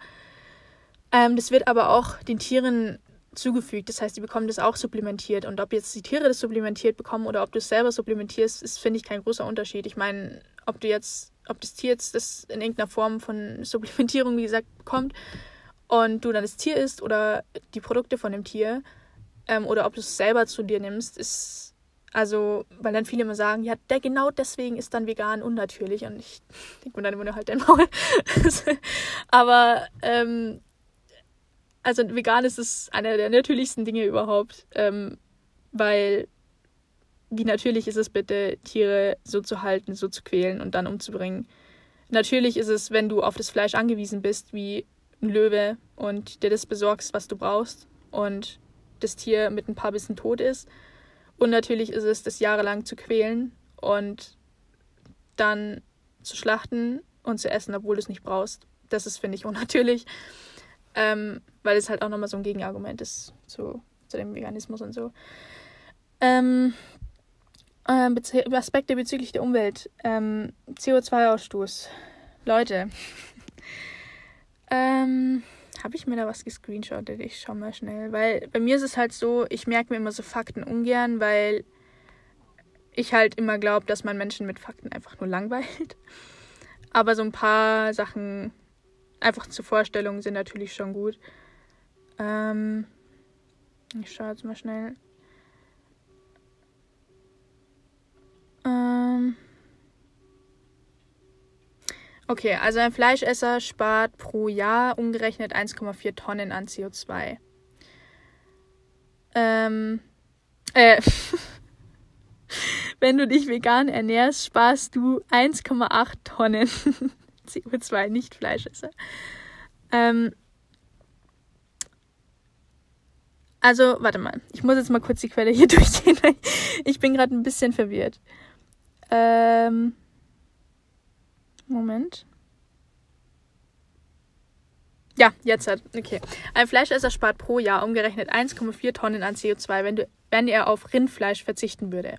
Ähm, das wird aber auch den Tieren zugefügt. Das heißt, die bekommen das auch supplementiert. Und ob jetzt die Tiere das supplementiert bekommen oder ob du es selber supplementierst, ist, finde ich, kein großer Unterschied. Ich meine, ob du jetzt, ob das Tier jetzt das in irgendeiner Form von Supplementierung, wie gesagt, bekommt und du dann das Tier isst oder die Produkte von dem Tier ähm, oder ob du es selber zu dir nimmst, ist Also, weil dann viele immer sagen, ja, der genau deswegen ist dann vegan unnatürlich. Und ich denke mir dann immer nur halt den Maul. [laughs] Aber, ähm, also vegan ist es einer der natürlichsten Dinge überhaupt. Ähm, weil, wie natürlich ist es bitte, Tiere so zu halten, so zu quälen und dann umzubringen. Natürlich ist es, wenn du auf das Fleisch angewiesen bist, wie ein Löwe und dir das besorgst, was du brauchst und das Tier mit ein paar Bissen tot ist und natürlich ist es, das jahrelang zu quälen und dann zu schlachten und zu essen, obwohl du es nicht brauchst. Das ist, finde ich, unnatürlich. Ähm, weil es halt auch nochmal so ein Gegenargument ist zu, zu dem Veganismus und so. Ähm, äh, Aspekte bezüglich der Umwelt. Ähm, CO2-Ausstoß. Leute. ähm, habe ich mir da was gescreenshottet? Ich schau mal schnell. Weil bei mir ist es halt so, ich merke mir immer so Fakten ungern, weil ich halt immer glaube, dass man Menschen mit Fakten einfach nur langweilt. Aber so ein paar Sachen einfach zur Vorstellung sind natürlich schon gut. Ähm, ich schaue jetzt mal schnell. Ähm. Okay, also ein Fleischesser spart pro Jahr umgerechnet 1,4 Tonnen an CO2. Ähm, äh, [laughs] wenn du dich vegan ernährst, sparst du 1,8 Tonnen [laughs] CO2, nicht Fleischesser. Ähm, also, warte mal. Ich muss jetzt mal kurz die Quelle hier [laughs] durchgehen. Ich bin gerade ein bisschen verwirrt. Ähm, Moment. Ja, jetzt hat. Okay. Ein Fleischesser spart pro Jahr umgerechnet 1,4 Tonnen an CO2, wenn, du, wenn er auf Rindfleisch verzichten würde.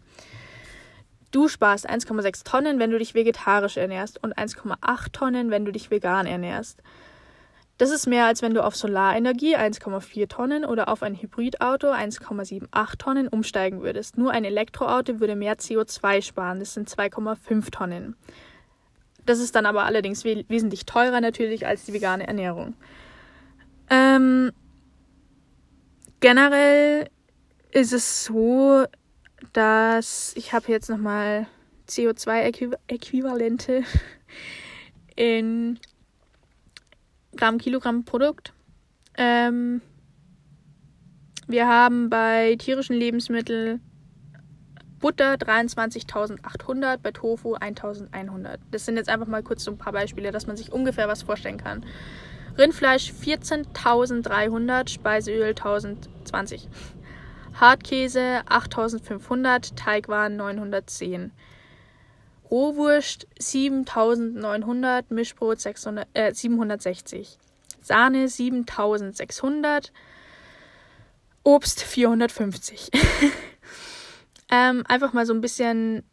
Du sparst 1,6 Tonnen, wenn du dich vegetarisch ernährst und 1,8 Tonnen, wenn du dich vegan ernährst. Das ist mehr, als wenn du auf Solarenergie 1,4 Tonnen oder auf ein Hybridauto 1,78 Tonnen umsteigen würdest. Nur ein Elektroauto würde mehr CO2 sparen, das sind 2,5 Tonnen. Das ist dann aber allerdings we wesentlich teurer natürlich als die vegane Ernährung. Ähm, generell ist es so, dass ich habe jetzt nochmal CO2-Äquivalente [laughs] in Gramm Kilogramm Produkt. Ähm, wir haben bei tierischen Lebensmitteln Butter 23.800, bei Tofu 1.100. Das sind jetzt einfach mal kurz so ein paar Beispiele, dass man sich ungefähr was vorstellen kann. Rindfleisch 14.300, Speiseöl 1.020. Hartkäse 8.500, Teigwaren 910. Rohwurst 7.900, Mischbrot 600, äh, 760. Sahne 7.600, Obst 450. [laughs] Ähm, einfach mal so ein bisschen,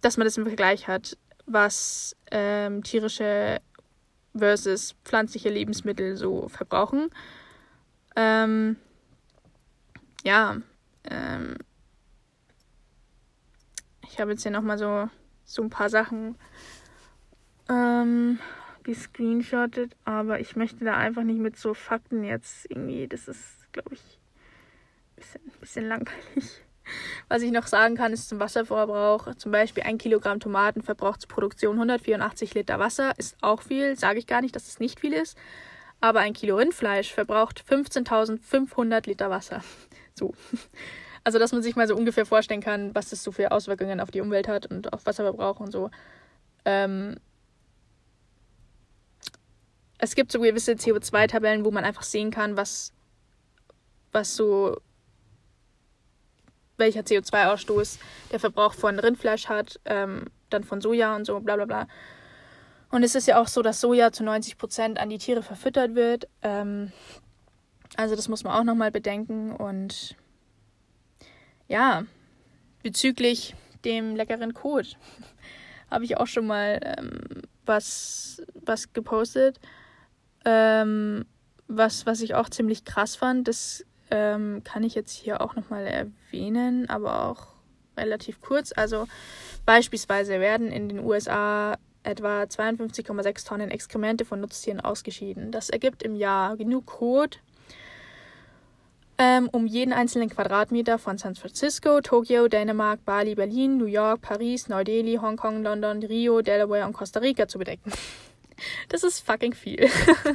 dass man das im Vergleich hat, was ähm, tierische versus pflanzliche Lebensmittel so verbrauchen. Ähm, ja, ähm, ich habe jetzt hier nochmal so, so ein paar Sachen ähm, gescreenshottet, aber ich möchte da einfach nicht mit so Fakten jetzt irgendwie, das ist, glaube ich, ein bisschen, bisschen langweilig. [laughs] Was ich noch sagen kann, ist zum Wasserverbrauch. Zum Beispiel ein Kilogramm Tomaten verbraucht zur Produktion 184 Liter Wasser. Ist auch viel. Sage ich gar nicht, dass es nicht viel ist. Aber ein Kilo Rindfleisch verbraucht 15.500 Liter Wasser. So. [laughs] Also, dass man sich mal so ungefähr vorstellen kann, was das so für Auswirkungen auf die Umwelt hat und auf Wasserverbrauch und so. Ähm es gibt so gewisse CO2-Tabellen, wo man einfach sehen kann, was, was so welcher CO2-Ausstoß der Verbrauch von Rindfleisch hat, ähm, dann von Soja und so, bla bla bla. Und es ist ja auch so, dass Soja zu 90 Prozent an die Tiere verfüttert wird. Ähm, also das muss man auch nochmal bedenken. Und ja, bezüglich dem leckeren Kot [laughs] habe ich auch schon mal ähm, was, was gepostet. Ähm, was, was ich auch ziemlich krass fand. Das ähm, kann ich jetzt hier auch nochmal erwähnen, aber auch relativ kurz. Also beispielsweise werden in den USA etwa 52,6 Tonnen Exkremente von Nutztieren ausgeschieden. Das ergibt im Jahr genug Kot, ähm, um jeden einzelnen Quadratmeter von San Francisco, Tokio, Dänemark, Bali, Berlin, New York, Paris, Neu-Delhi, Hongkong, London, Rio, Delaware und Costa Rica zu bedecken. [laughs] Das ist fucking viel.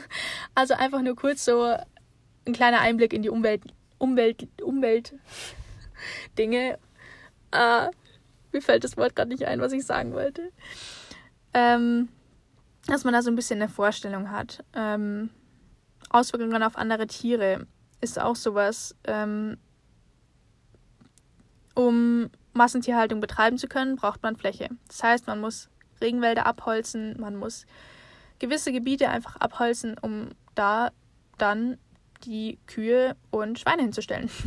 [laughs] Also einfach nur kurz so ein kleiner Einblick in die Umwelt, Umwelt, Umwelt Dinge. Äh, mir fällt das Wort gerade nicht ein, was ich sagen wollte. Ähm, dass man da so ein bisschen eine Vorstellung hat. Ähm, Auswirkungen auf andere Tiere ist auch sowas. Ähm, um Massentierhaltung betreiben zu können, braucht man Fläche. Das heißt, man muss Regenwälder abholzen, man muss gewisse Gebiete einfach abholzen, um da dann die Kühe und Schweine hinzustellen. [laughs]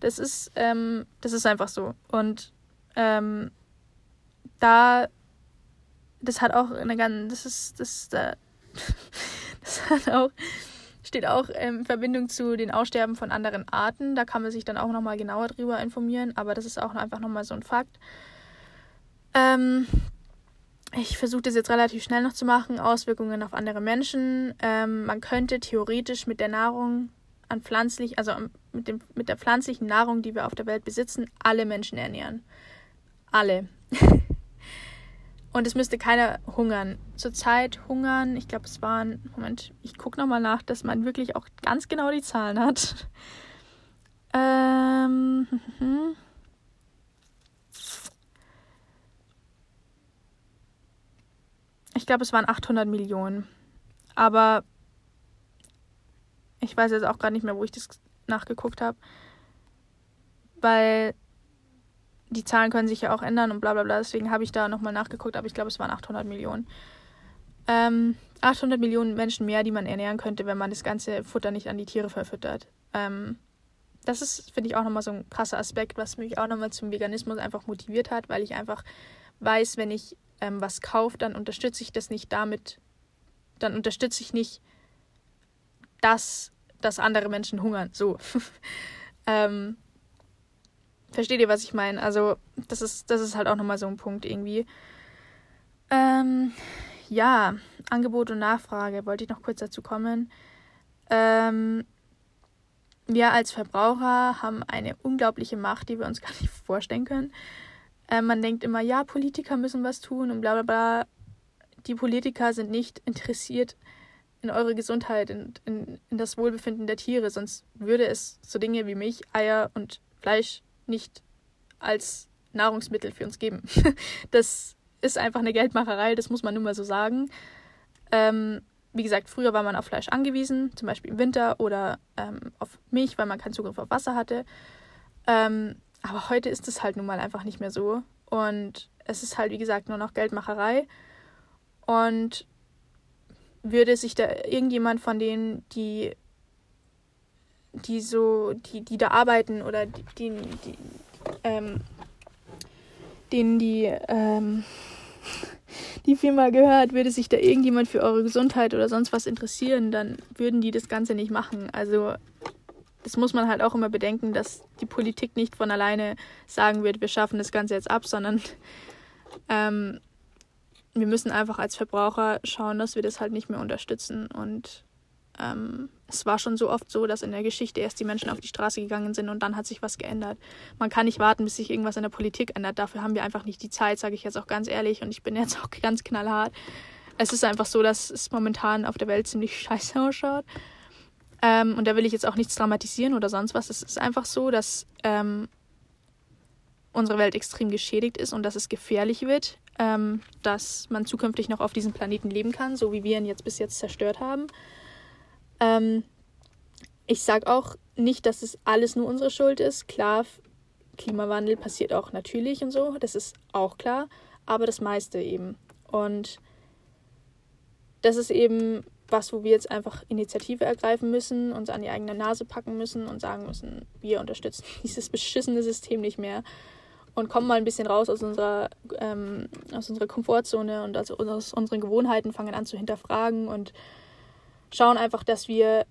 Das ist, ähm, das ist einfach so. Und ähm, da, das hat auch eine ganz, das ist, das, äh, [laughs] das hat auch steht auch in Verbindung zu den Aussterben von anderen Arten. Da kann man sich dann auch nochmal genauer drüber informieren, aber das ist auch einfach nochmal so ein Fakt. Ähm, ich versuche das jetzt relativ schnell noch zu machen. Auswirkungen auf andere Menschen. Ähm, man könnte theoretisch mit der Nahrung an pflanzlich, also mit, dem, mit der pflanzlichen Nahrung, die wir auf der Welt besitzen, alle Menschen ernähren. Alle. [laughs] Und es müsste keiner hungern. Zurzeit hungern, ich glaube, es waren, Moment, ich gucke nochmal nach, dass man wirklich auch ganz genau die Zahlen hat. [laughs] Ähm, [laughs] ich glaube, es waren 800 Millionen. Aber ich weiß jetzt auch gar nicht mehr, wo ich das nachgeguckt habe. Weil die Zahlen können sich ja auch ändern und bla bla bla. Deswegen habe ich da nochmal nachgeguckt, aber ich glaube, es waren 800 Millionen. Ähm, 800 Millionen Menschen mehr, die man ernähren könnte, wenn man das ganze Futter nicht an die Tiere verfüttert. Ähm, das ist, finde ich, auch nochmal so ein krasser Aspekt, was mich auch nochmal zum Veganismus einfach motiviert hat, weil ich einfach weiß, wenn ich ähm, was kaufe, dann unterstütze ich das nicht damit, dann unterstütze ich nicht, dass, dass andere Menschen hungern. So. [laughs] ähm, Versteht ihr, was ich meine? Also, das ist, das ist halt auch nochmal so ein Punkt irgendwie. Ähm, ja, Angebot und Nachfrage, wollte ich noch kurz dazu kommen. Ähm, wir als Verbraucher haben eine unglaubliche Macht, die wir uns [laughs] gar nicht vorstellen können. Ähm, man denkt immer, ja, Politiker müssen was tun und bla bla bla. Die Politiker sind nicht interessiert in eure Gesundheit, in, in, in das Wohlbefinden der Tiere, sonst würde es so Dinge wie Milch, Eier und Fleisch nicht als Nahrungsmittel für uns geben. [laughs] das ist einfach eine Geldmacherei, das muss man nun mal so sagen. Ähm, wie gesagt, früher war man auf Fleisch angewiesen, zum Beispiel im Winter oder ähm, auf Milch, weil man keinen Zugriff auf Wasser hatte. Ähm, aber heute ist es halt nun mal einfach nicht mehr so. Und es ist halt, wie gesagt, nur noch Geldmacherei. Und würde sich da irgendjemand von denen, die die so, die, die da arbeiten oder die, die, die ähm, denen die, ähm, [laughs] die Firma gehört, würde sich da irgendjemand für eure Gesundheit oder sonst was interessieren, dann würden die das Ganze nicht machen. Also das muss man halt auch immer bedenken, dass die Politik nicht von alleine sagen wird, wir schaffen das Ganze jetzt ab, sondern [laughs] ähm, wir müssen einfach als Verbraucher schauen, dass wir das halt nicht mehr unterstützen und ähm, es war schon so oft so, dass in der Geschichte erst die Menschen auf die Straße gegangen sind und dann hat sich was geändert. Man kann nicht warten, bis sich irgendwas in der Politik ändert. Dafür haben wir einfach nicht die Zeit, sage ich jetzt auch ganz ehrlich. Und ich bin jetzt auch [laughs] ganz knallhart. Es ist einfach so, dass es momentan auf der Welt ziemlich [laughs] scheiße ausschaut. Ähm, und da will ich jetzt auch nichts dramatisieren oder sonst was. Es ist einfach so, dass ähm, unsere Welt extrem geschädigt ist und dass es gefährlich wird, ähm, dass man zukünftig noch auf diesem Planeten leben kann, so wie wir ihn jetzt bis jetzt zerstört haben. Ähm, ich sage auch nicht, dass es alles nur unsere Schuld ist. Klar, Klimawandel passiert auch natürlich und so, das ist auch klar, aber das meiste eben. Und das ist eben was, wo wir jetzt einfach Initiative ergreifen müssen, uns an die eigene Nase packen müssen und sagen müssen, wir unterstützen [laughs] dieses beschissene System nicht mehr und kommen mal ein bisschen raus aus unserer, ähm, aus unserer Komfortzone und aus, aus unseren Gewohnheiten, fangen an zu hinterfragen und schauen einfach, dass wir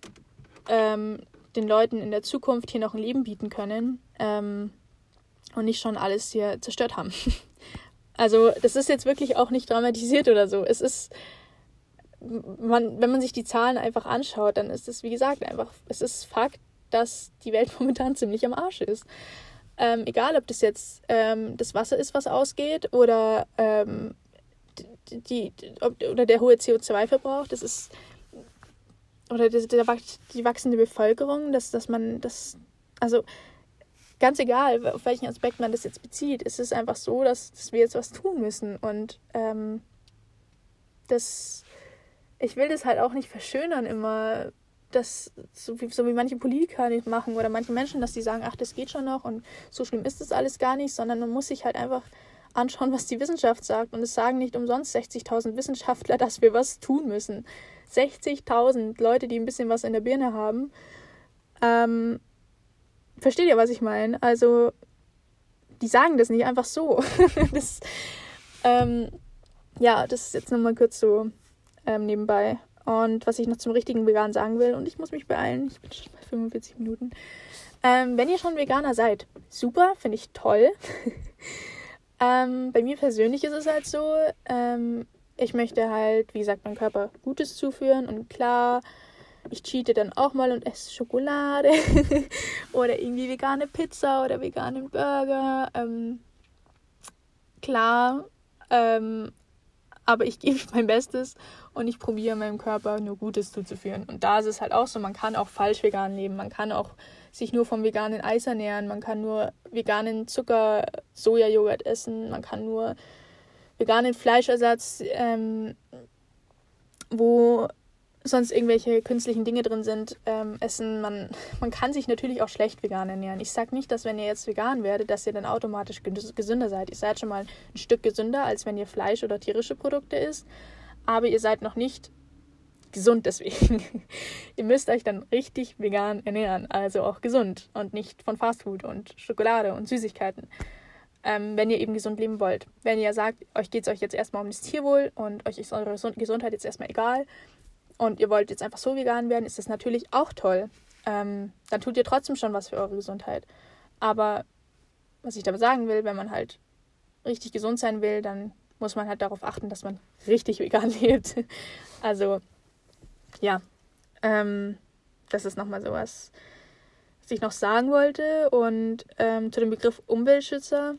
ähm, den Leuten in der Zukunft hier noch ein Leben bieten können ähm, und nicht schon alles hier zerstört haben. [laughs] also das ist jetzt wirklich auch nicht dramatisiert oder so. Es ist, man, wenn man sich die Zahlen einfach anschaut, dann ist es, wie gesagt, einfach, es ist Fakt, dass die Welt [laughs] momentan ziemlich am Arsch ist. Ähm, egal, ob das jetzt ähm, das Wasser ist, was ausgeht, oder, ähm, die, ob, oder der hohe CO2-Verbrauch, das ist oder die, die wachsende Bevölkerung, dass, dass man das, also ganz egal, auf welchen Aspekt man das jetzt bezieht, ist es einfach so, dass, dass wir jetzt was tun müssen. Und ähm, das, ich will das halt auch nicht verschönern immer, dass, so wie, so wie manche Politiker nicht machen oder manche Menschen, dass die sagen, ach, das geht schon noch und so schlimm ist das alles gar nicht, sondern man muss sich halt einfach anschauen, was die Wissenschaft sagt. Und es sagen nicht umsonst 60.000 Wissenschaftler, [laughs] dass wir was tun müssen. 60.000 Leute, die ein bisschen was in der Birne haben. Ähm, versteht ihr, was ich meine? Also, die sagen das nicht einfach so. [laughs] das, ähm, ja, das ist jetzt nochmal kurz so ähm, nebenbei. Und was ich noch zum richtigen Vegan sagen will, und ich muss mich beeilen, ich bin schon bei 45 Minuten. Ähm, wenn ihr schon Veganer seid, super, finde ich toll. [laughs] ähm, bei mir persönlich ist es halt so, ähm, ich möchte halt, wie gesagt, meinem Körper Gutes zuführen und klar, ich cheate dann auch mal und esse Schokolade [laughs] oder irgendwie vegane Pizza oder veganen Burger. Ähm, klar, ähm, aber ich [laughs] gebe mein Bestes und ich probiere meinem Körper nur Gutes zuzuführen. Und da ist es halt auch so, man kann auch falsch vegan leben, man kann auch sich nur vom veganen Eis ernähren, man kann nur veganen Zucker, Sojajoghurt essen, man kann nur veganen Fleischersatz, ähm, wo sonst irgendwelche künstlichen Dinge drin sind, ähm, essen. Man, man kann sich natürlich auch schlecht vegan ernähren. Ich sage nicht, dass wenn ihr jetzt vegan werdet, dass ihr dann automatisch gesünder seid. Ihr seid schon mal ein Stück gesünder, als wenn ihr Fleisch oder tierische Produkte isst. Aber ihr seid noch nicht gesund deswegen. [laughs] ihr müsst euch dann richtig vegan ernähren, also auch gesund und nicht von Fastfood und Schokolade und Süßigkeiten ähm, wenn ihr eben gesund leben wollt. Wenn ihr sagt, euch geht es euch jetzt erstmal um das Tierwohl und euch ist eure Gesundheit jetzt erstmal egal und ihr wollt jetzt einfach so vegan werden, ist das natürlich auch toll. Ähm, dann tut ihr trotzdem schon was für eure Gesundheit. Aber was ich damit sagen will, wenn man halt richtig gesund sein will, dann muss man halt darauf achten, dass man richtig vegan [laughs] lebt. also, ja. Ähm, das ist nochmal sowas, was ich noch sagen wollte. Und ähm, zu dem Begriff Umweltschützer.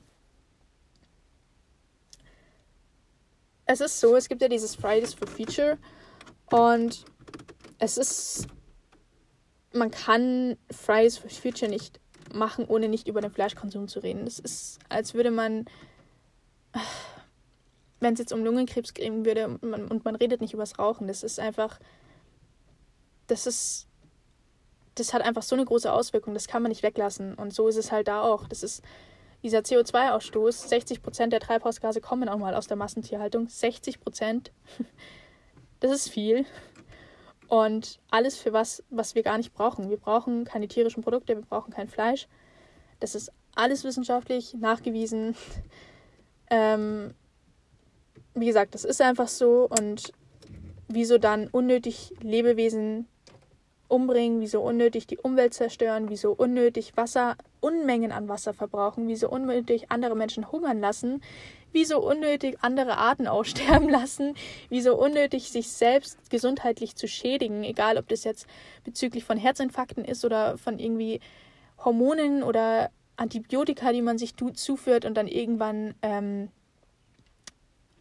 Es ist so, es gibt ja dieses Fridays for Future und es ist, man kann Fridays for Future nicht machen, ohne nicht über den Fleischkonsum zu reden. Das ist, als würde man, wenn es jetzt um Lungenkrebs gehen würde und man, und man redet nicht über das Rauchen, das ist einfach, das ist, das hat einfach so eine große Auswirkung, das kann man nicht weglassen. Und so ist es halt da auch. Das ist, dieser CO2-Ausstoß, 60 Prozent der Treibhausgase kommen auch mal aus der Massentierhaltung. 60 Prozent, [laughs] das ist viel. Und alles für was, was wir gar nicht brauchen. Wir brauchen keine tierischen Produkte, wir brauchen kein Fleisch. Das ist alles wissenschaftlich nachgewiesen. [laughs] Ähm, wie gesagt, das ist einfach so. Und wieso dann unnötig Lebewesen umbringen, wieso unnötig die Umwelt zerstören, wieso unnötig Wasser, Unmengen an Wasser verbrauchen, wieso unnötig andere Menschen hungern lassen, wieso unnötig andere Arten [laughs] aussterben lassen, wieso unnötig sich selbst gesundheitlich zu schädigen, egal ob das jetzt bezüglich von Herzinfarkten ist oder von irgendwie Hormonen oder Antibiotika, die man sich zuführt und dann irgendwann ähm,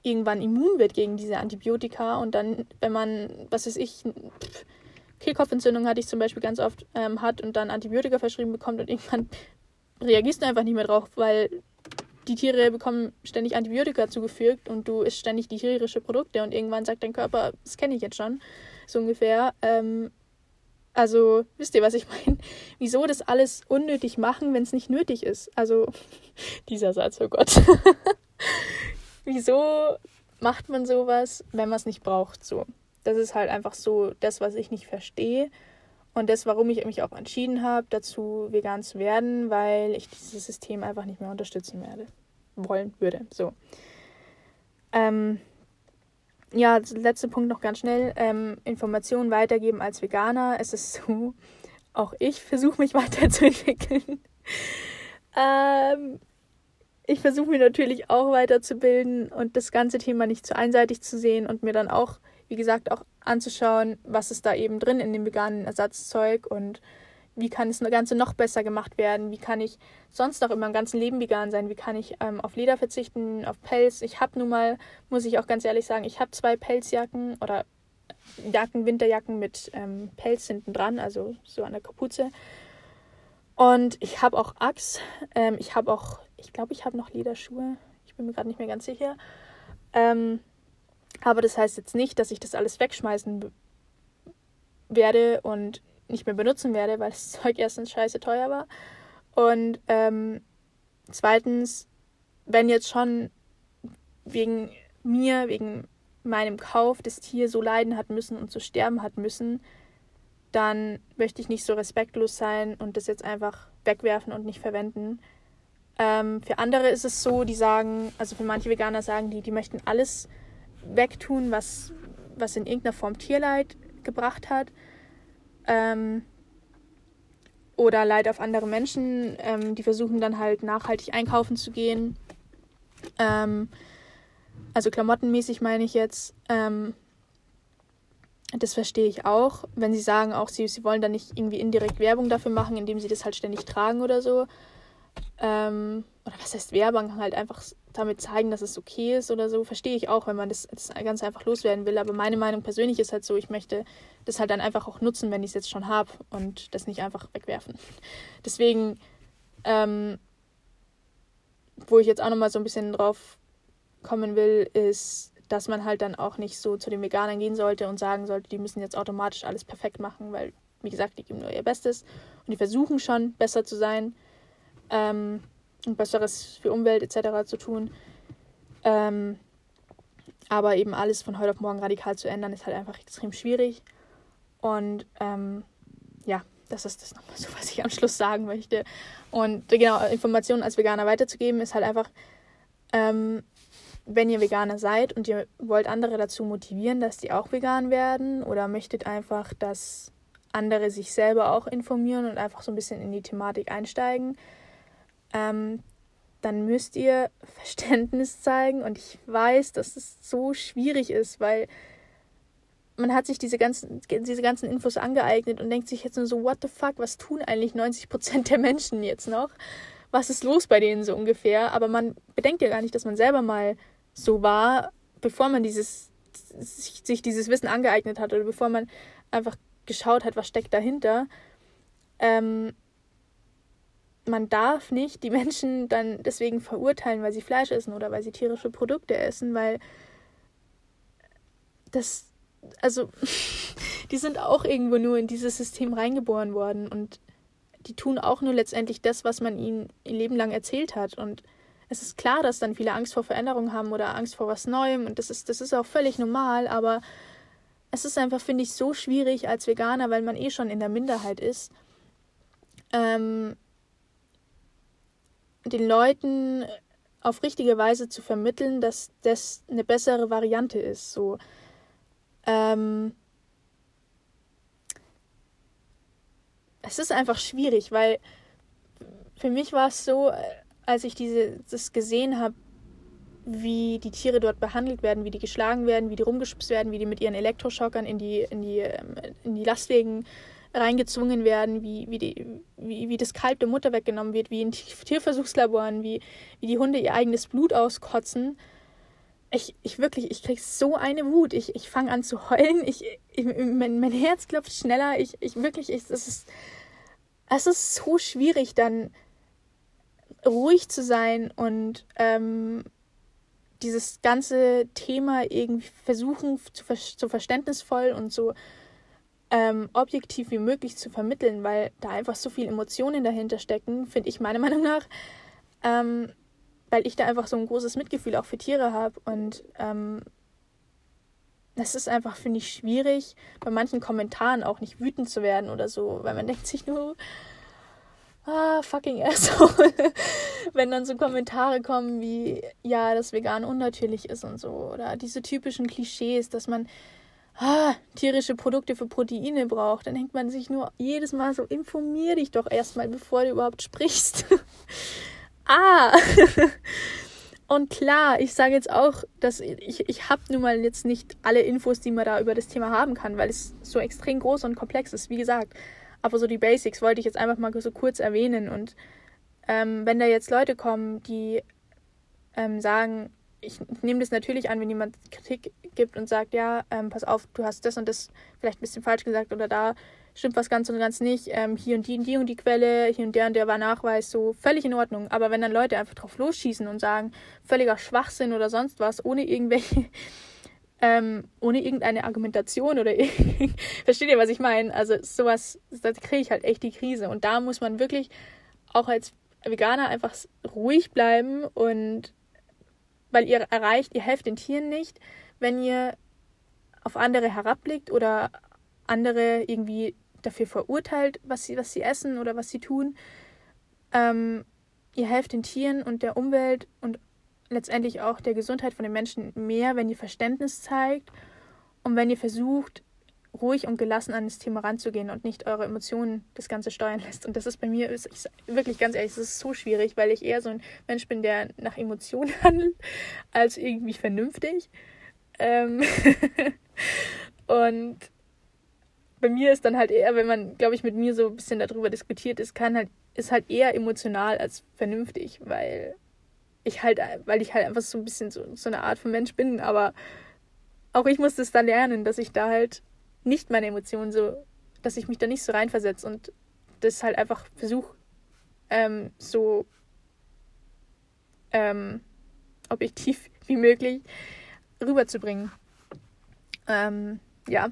irgendwann immun wird gegen diese Antibiotika und dann, wenn man, was weiß ich, Kehlkopfentzündung hatte ich zum Beispiel ganz oft ähm, hat und dann Antibiotika verschrieben bekommt und irgendwann [laughs] reagierst du einfach nicht mehr drauf, weil die Tiere bekommen ständig Antibiotika zugefügt und du isst ständig die tierische Produkte und irgendwann sagt dein Körper, das kenne ich jetzt schon, so ungefähr. Ähm, also wisst ihr, was ich [laughs] meine? Wieso das alles unnötig machen, wenn es nicht nötig ist? Also [laughs] dieser Satz, oh Gott. Wieso macht man sowas, wenn man es nicht braucht? So das ist halt einfach so das, was ich nicht verstehe. Und das, warum ich mich auch entschieden habe, dazu vegan zu werden, weil ich dieses System einfach nicht mehr unterstützen werde, wollen würde. So. Ähm, ja, letzter Punkt noch ganz schnell. Ähm, Informationen weitergeben als Veganer. Es ist so, auch ich versuche mich weiterzuentwickeln. [laughs] ähm, ich versuche mich natürlich auch weiterzubilden und das ganze Thema nicht zu einseitig zu sehen und mir dann auch wie gesagt, auch anzuschauen, was ist da eben drin in dem veganen Ersatzzeug und wie kann das Ganze noch besser gemacht werden, wie kann ich sonst auch in meinem ganzen Leben vegan sein, wie kann ich ähm, auf Leder verzichten, auf Pelz. Ich habe nun mal, muss ich auch ganz ehrlich sagen, ich habe zwei Pelzjacken oder Jacken, Winterjacken mit ähm, Pelz hinten dran, also so an der Kapuze. Und ich habe auch Axt. Ähm, ich habe auch, ich glaube, ich habe noch Lederschuhe. Ich bin mir gerade nicht mehr ganz sicher. Ähm, aber das heißt jetzt nicht, dass ich das alles wegschmeißen werde und nicht mehr benutzen werde, weil das [laughs] Zeug erstens scheiße teuer war. Und ähm, zweitens, wenn jetzt schon wegen mir, wegen meinem Kauf das Tier so leiden hat müssen und so sterben hat müssen, dann möchte ich nicht so respektlos sein und das jetzt einfach wegwerfen und nicht verwenden. Ähm, für andere ist es so, die sagen, also für manche Veganer sagen die, die möchten alles wegtun, was, was in irgendeiner Form Tierleid gebracht hat. Ähm, oder Leid auf andere Menschen. Ähm, die versuchen dann halt nachhaltig einkaufen zu gehen. Ähm, also klamottenmäßig meine ich jetzt. Ähm, das verstehe ich auch. Wenn sie sagen auch, sie, sie wollen dann nicht irgendwie indirekt Werbung dafür machen, indem sie das halt ständig tragen oder so. Ähm, oder was heißt Werbung? Halt einfach damit zeigen, dass es okay ist oder so. Verstehe ich auch, wenn man das, das ganz einfach loswerden will. Aber meine Meinung persönlich ist halt so, ich möchte das halt dann einfach auch nutzen, wenn ich es jetzt schon habe und das nicht einfach wegwerfen. [laughs] Deswegen, ähm, wo ich jetzt auch nochmal so ein bisschen drauf kommen will, ist, dass man halt dann auch nicht so zu den Veganern gehen sollte und sagen sollte, die müssen jetzt automatisch alles perfekt machen, weil, wie gesagt, die geben nur ihr Bestes und die versuchen schon besser zu sein ähm, und Besseres für Umwelt etc. zu tun. Ähm, aber eben alles von heute auf morgen radikal zu ändern, ist halt einfach extrem schwierig. Und ähm, ja, das ist das nochmal so, was ich am Schluss sagen möchte. Und genau, Informationen als Veganer weiterzugeben, ist halt einfach, ähm, wenn ihr Veganer seid und ihr wollt andere dazu motivieren, dass die auch vegan werden oder möchtet einfach, dass andere sich selber auch informieren und einfach so ein bisschen in die Thematik einsteigen, ähm, dann müsst ihr [laughs] Verständnis zeigen. Und ich weiß, dass es so schwierig ist, weil man hat sich diese ganzen, diese ganzen Infos angeeignet und denkt sich jetzt nur so, what the fuck, was tun eigentlich 90 Prozent der Menschen jetzt noch? Was ist los bei denen so ungefähr? Aber man bedenkt ja gar nicht, dass man selber mal so war, bevor man dieses, sich dieses Wissen angeeignet hat oder bevor man einfach geschaut hat, was steckt dahinter. Ähm, man darf nicht die Menschen dann deswegen verurteilen, weil sie Fleisch essen oder weil sie tierische Produkte essen, weil das, also, [laughs] die sind auch irgendwo nur in dieses System reingeboren worden und die tun auch nur letztendlich das, was man ihnen ihr Leben lang erzählt hat. Und es ist klar, dass dann viele Angst vor Veränderung haben oder Angst vor was Neuem und das ist, das ist auch völlig normal, aber es ist einfach, finde ich, so schwierig als Veganer, weil man eh schon in der Minderheit ist, ähm, den Leuten auf richtige Weise zu vermitteln, dass das eine bessere Variante ist. So, ähm, es ist einfach schwierig, weil für mich war es so, als ich diese, das gesehen habe, wie die Tiere dort behandelt werden, wie die geschlagen werden, wie die rumgeschubst werden, wie die mit ihren Elektroschockern in die, in die, ähm, in die Lastwegen reingezwungen werden, wie, wie, die, wie, wie das Kalb der Mutter weggenommen wird, wie in Tierversuchslaboren, wie, wie die Hunde ihr eigenes Blut auskotzen. Ich, ich wirklich, ich krieg so eine Wut. Ich, ich fange an zu heulen. Ich, ich, mein, mein Herz klopft schneller. Ich, ich wirklich, ich, es ist, es ist so schwierig, dann ruhig zu sein und ähm, dieses ganze Thema irgendwie versuchen, zu, so verständnisvoll und so ähm, objektiv wie möglich zu vermitteln, weil da einfach so viele Emotionen dahinter stecken, finde ich meiner [laughs] Meinung nach. Ähm, weil ich da einfach so ein großes Mitgefühl auch für Tiere habe und ähm, das ist einfach, finde ich, schwierig, bei manchen Kommentaren auch nicht wütend zu werden oder so, weil man [laughs] denkt sich nur, ah, fucking asshole. [laughs] Wenn dann so Kommentare kommen wie, ja, dass vegan unnatürlich ist und so. Oder diese typischen Klischees, dass man ah, tierische Produkte für Proteine braucht. Dann denkt man sich nur jedes Mal so, informier dich doch erstmal, bevor du überhaupt sprichst. [laughs] ah. [laughs] Und klar, ich sage jetzt auch, dass ich, ich habe nun mal jetzt nicht alle Infos, die man da über das Thema haben kann, weil es so extrem groß und komplex ist, wie gesagt. Aber so die Basics wollte ich jetzt einfach mal so kurz erwähnen. Und ähm, wenn da jetzt Leute kommen, die ähm, sagen, ich nehme das natürlich an, wenn jemand Kritik gibt und sagt, ja, ähm, pass auf, du hast das und das vielleicht ein bisschen falsch gesagt oder da stimmt was ganz und ganz nicht, ähm, hier und die und die und die Quelle, hier und der und der war Nachweis, so völlig in Ordnung. Aber wenn dann Leute einfach drauf losschießen und sagen, völliger Schwachsinn oder sonst was, ohne irgendwelche, [laughs] ähm, ohne irgendeine Argumentation oder [laughs] versteht ihr, was ich meine? Also sowas, da kriege ich halt echt die Krise. Und da muss man wirklich auch als Veganer einfach ruhig bleiben und weil ihr erreicht, ihr helft den Tieren nicht, wenn ihr auf andere herabblickt oder andere irgendwie dafür verurteilt, was sie, was sie essen oder was sie tun. Ähm, ihr helft den Tieren und der Umwelt und letztendlich auch der Gesundheit von den Menschen mehr, wenn ihr Verständnis zeigt und wenn ihr versucht, ruhig und gelassen an das Thema ranzugehen und nicht eure Emotionen das Ganze steuern lässt. Und das ist bei mir, ist, ich, wirklich ganz ehrlich, es ist so schwierig, weil ich eher so ein Mensch bin, der nach Emotionen [laughs] handelt, als irgendwie vernünftig. Ähm [laughs] und bei mir ist dann halt eher, wenn man, glaube ich, mit mir so ein bisschen darüber diskutiert ist, kann halt, ist halt eher emotional als vernünftig, weil ich halt, weil ich halt einfach so ein bisschen so, so eine Art von Mensch bin, aber auch ich musste es da lernen, dass ich da halt nicht meine Emotionen so, dass ich mich da nicht so reinversetze und das halt einfach versuche, ähm, so ähm, objektiv [laughs] wie möglich rüberzubringen. Ähm, ja,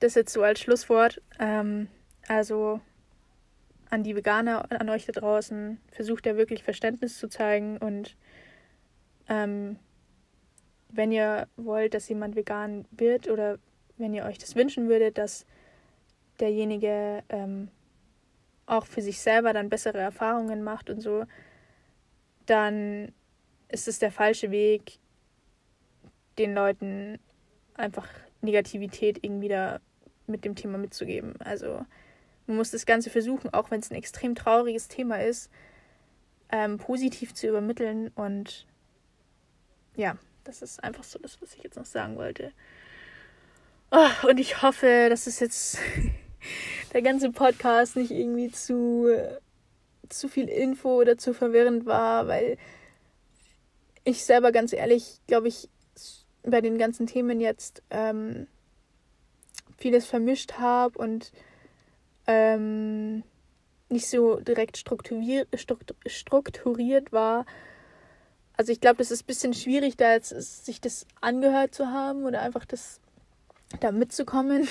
das jetzt so als Schlusswort. Ähm, also an die Veganer, an euch da draußen, versucht ja wirklich Verständnis zu zeigen und ähm, wenn ihr wollt, dass jemand vegan wird oder wenn ihr euch das wünschen würdet, dass derjenige ähm, auch für sich selber dann bessere Erfahrungen macht und so, dann ist es der falsche Weg, den Leuten einfach Negativität irgendwie da mit dem Thema mitzugeben. Also man muss das Ganze versuchen, auch wenn es ein extrem trauriges Thema ist, ähm, positiv zu übermitteln. Und ja, das ist einfach so das, was ich jetzt noch sagen wollte. Oh, und ich hoffe, dass es jetzt [laughs] der ganze Podcast nicht irgendwie zu, zu viel Info oder zu verwirrend war, weil ich selber ganz ehrlich, glaube ich, bei den ganzen Themen jetzt ähm, vieles vermischt habe und ähm, nicht so direkt strukturiert, strukturiert war. Also ich glaube, das ist ein bisschen schwierig, da jetzt sich das angehört zu haben oder einfach das da mitzukommen,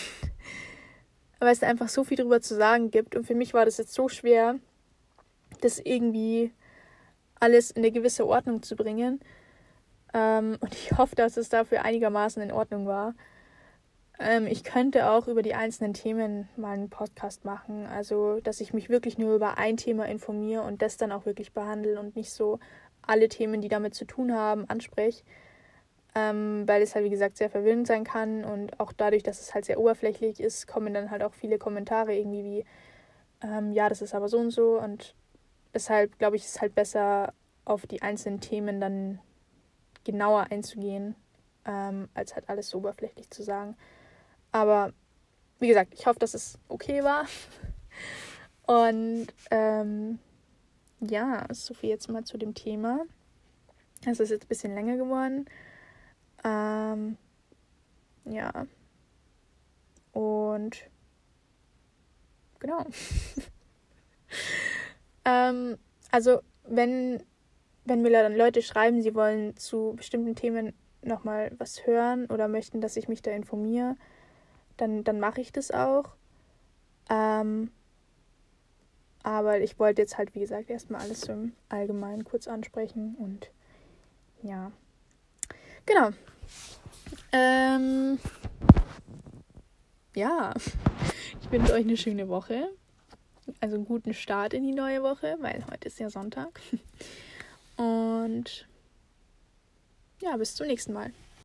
[laughs] weil es einfach so viel drüber zu sagen gibt. Und für mich war das jetzt so schwer, das irgendwie alles in eine gewisse Ordnung zu bringen. Ähm, und ich hoffe, dass es dafür einigermaßen in Ordnung war. Ähm, ich könnte auch über die einzelnen Themen mal einen Podcast machen. Also, dass ich mich wirklich nur über ein Thema informiere und das dann auch wirklich behandle und nicht so alle Themen, die damit zu tun haben, anspreche. Ähm, weil es halt, wie gesagt, sehr verwirrend sein kann und auch dadurch, dass es halt sehr oberflächlich ist, kommen dann halt auch viele Kommentare irgendwie wie, ähm, ja, das ist aber so und so und deshalb glaube ich, ist halt besser, auf die einzelnen Themen dann genauer einzugehen, ähm, als halt alles so oberflächlich zu sagen. Aber wie gesagt, ich hoffe, dass es okay war. [laughs] Und ähm, ja, so viel jetzt mal zu dem Thema. Es ist jetzt ein bisschen länger geworden. Ähm, ja. Und genau. [laughs] ähm, also, wenn, wenn mir dann Leute schreiben, sie wollen zu bestimmten Themen nochmal was hören oder möchten, dass ich mich da informiere, dann, dann mache ich das auch. Ähm, aber ich wollte jetzt halt, wie gesagt, erstmal alles im Allgemeinen kurz ansprechen und ja. Genau. Ähm, ja, ich wünsche euch eine schöne Woche. Also einen guten Start in die neue Woche, weil heute ist ja Sonntag. Und ja, bis zum nächsten Mal.